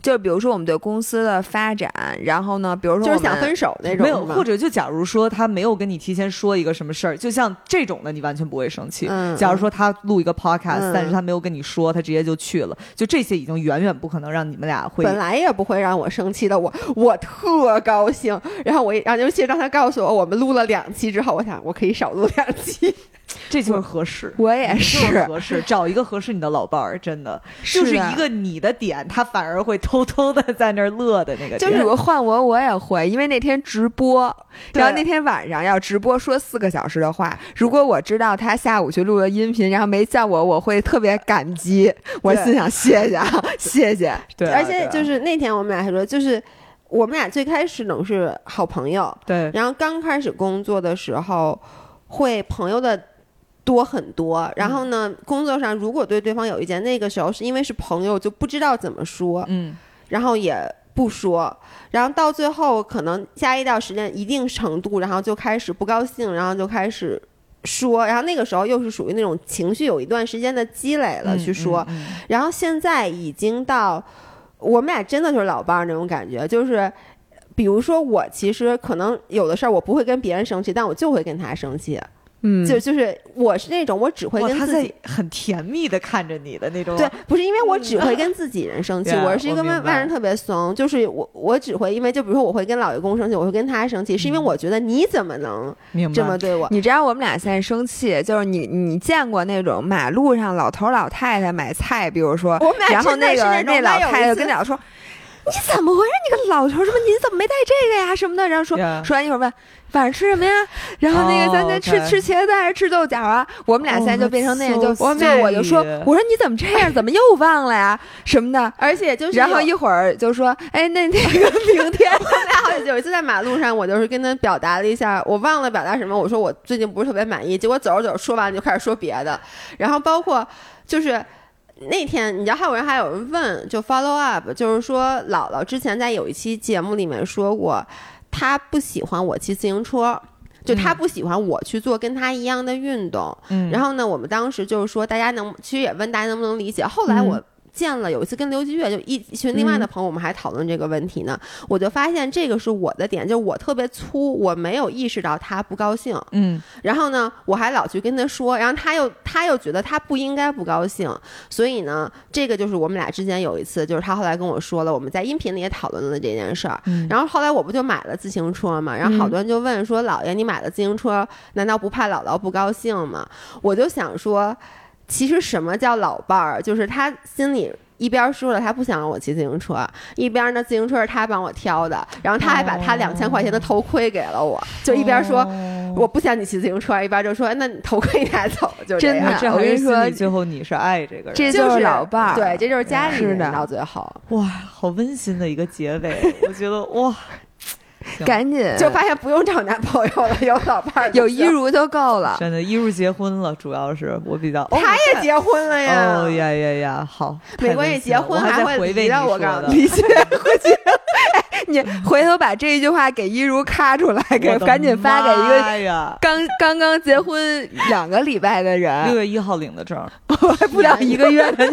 就比如说我们对公司的发展，然后呢，比如说就是想分手那种，没有，或者就假如说他没有跟你提前说一个什么事儿，就像这种的，你完全不会生气。嗯，假如说他录一个 podcast，但是他没有跟你说，他直接就去了，就这些已经远远不可能让你们俩会。本来也不会让我生气的，我我特高兴。然后我然后尤其让他告诉我我们录了两期之后，我想我可以少录两期。[laughs] 这就是合适，我也是合适，找一个合适你的老伴儿，真的就是一个你的点，他反而会偷偷的在那儿乐的那个。就是换我我也会，因为那天直播，然后那天晚上要直播说四个小时的话，如果我知道他下午去录了音频，然后没叫我，我会特别感激。我心想谢谢啊，[laughs] 谢谢。对，而且就是那天我们俩还说，就是我们俩最开始能是好朋友，对，然后刚开始工作的时候会朋友的。多很多，然后呢？工作上如果对对方有意见，那个时候是因为是朋友，就不知道怎么说，嗯，然后也不说，然后到最后可能加一到时间一定程度，然后就开始不高兴，然后就开始说，然后那个时候又是属于那种情绪有一段时间的积累了去说，然后现在已经到我们俩真的就是老伴儿那种感觉，就是比如说我其实可能有的事儿我不会跟别人生气，但我就会跟他生气。嗯，就就是我是那种我只会跟自己很甜蜜的看着你的那种。对，不是因为我只会跟自己人生气，[laughs] 我是一个外外人特别怂，就是我我只会因为就比如说我会跟老爷公生气，我会跟他生气，是因为我觉得你怎么能这么对我？你知道我们俩现在生气，就是你你见过那种马路上老头老太太买菜，比如说，然后那个那老太太跟俩说。你怎么回事？你个老头什么？你怎么没带这个呀？什么的？然后说说完一会儿问晚上吃什么呀？然后那个咱咱吃吃茄子还是吃豆角啊？我们俩现在就变成那样，就就我就说我说你怎么这样？怎么又忘了呀？什么的？而且就是然后一会儿就说哎那那个明天我们俩好像有一次在马路上，我就是跟他表达了一下，我忘了表达什么。我说我最近不是特别满意，结果走着走着说完就开始说别的，然后包括就是。那天你知道还有人还有人问，就 follow up，就是说姥姥之前在有一期节目里面说过，她不喜欢我骑自行车，就她不喜欢我去做跟她一样的运动。嗯，然后呢，我们当时就是说，大家能其实也问大家能不能理解。后来我。见了有一次跟刘吉月就一群另外的朋友，我们还讨论这个问题呢。我就发现这个是我的点，就是我特别粗，我没有意识到他不高兴。嗯，然后呢，我还老去跟他说，然后他又他又觉得他不应该不高兴，所以呢，这个就是我们俩之间有一次，就是他后来跟我说了，我们在音频里也讨论了这件事儿。然后后来我不就买了自行车嘛，然后好多人就问说：“姥爷，你买了自行车，难道不怕姥姥不高兴吗？”我就想说。其实什么叫老伴儿？就是他心里一边说了他不想让我骑自行车，一边呢自行车是他帮我挑的，然后他还把他两千块钱的头盔给了我，就一边说我不想你骑自行车，一边就说那你头盔你拿走，就这样。我跟你说，最后你是爱这个人，这就是老伴儿，对，这就是家里人到最后。哇，好温馨的一个结尾，我觉得哇。赶紧就发现不用找男朋友了，有老伴儿，有一如就够了。真的，一如结婚了，主要是我比较，他也结婚了呀。哦呀呀呀，好，没关系结婚，还会离的。我告诉你，回去，你回头把这一句话给一如咔出来，给 [laughs] 赶紧发给一个刚刚刚结婚两个礼拜的人。[laughs] 六月一号领的证，还 [laughs] 不到一个月呢。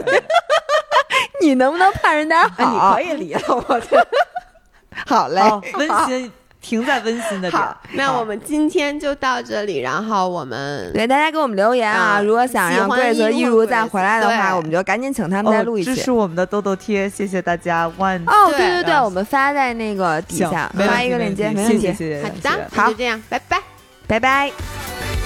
你能不能盼人点好？你可以离了，我去。[laughs] 好嘞，温馨停在温馨的点。好，那我们今天就到这里，然后我们对大家给我们留言啊，如果想让贵泽一如再回来的话，我们就赶紧请他们再录一期。支持我们的豆豆贴，谢谢大家。One 哦，对对对，我们发在那个底下，发一个链接，没问题。谢谢，好的，好，就这样，拜拜，拜拜。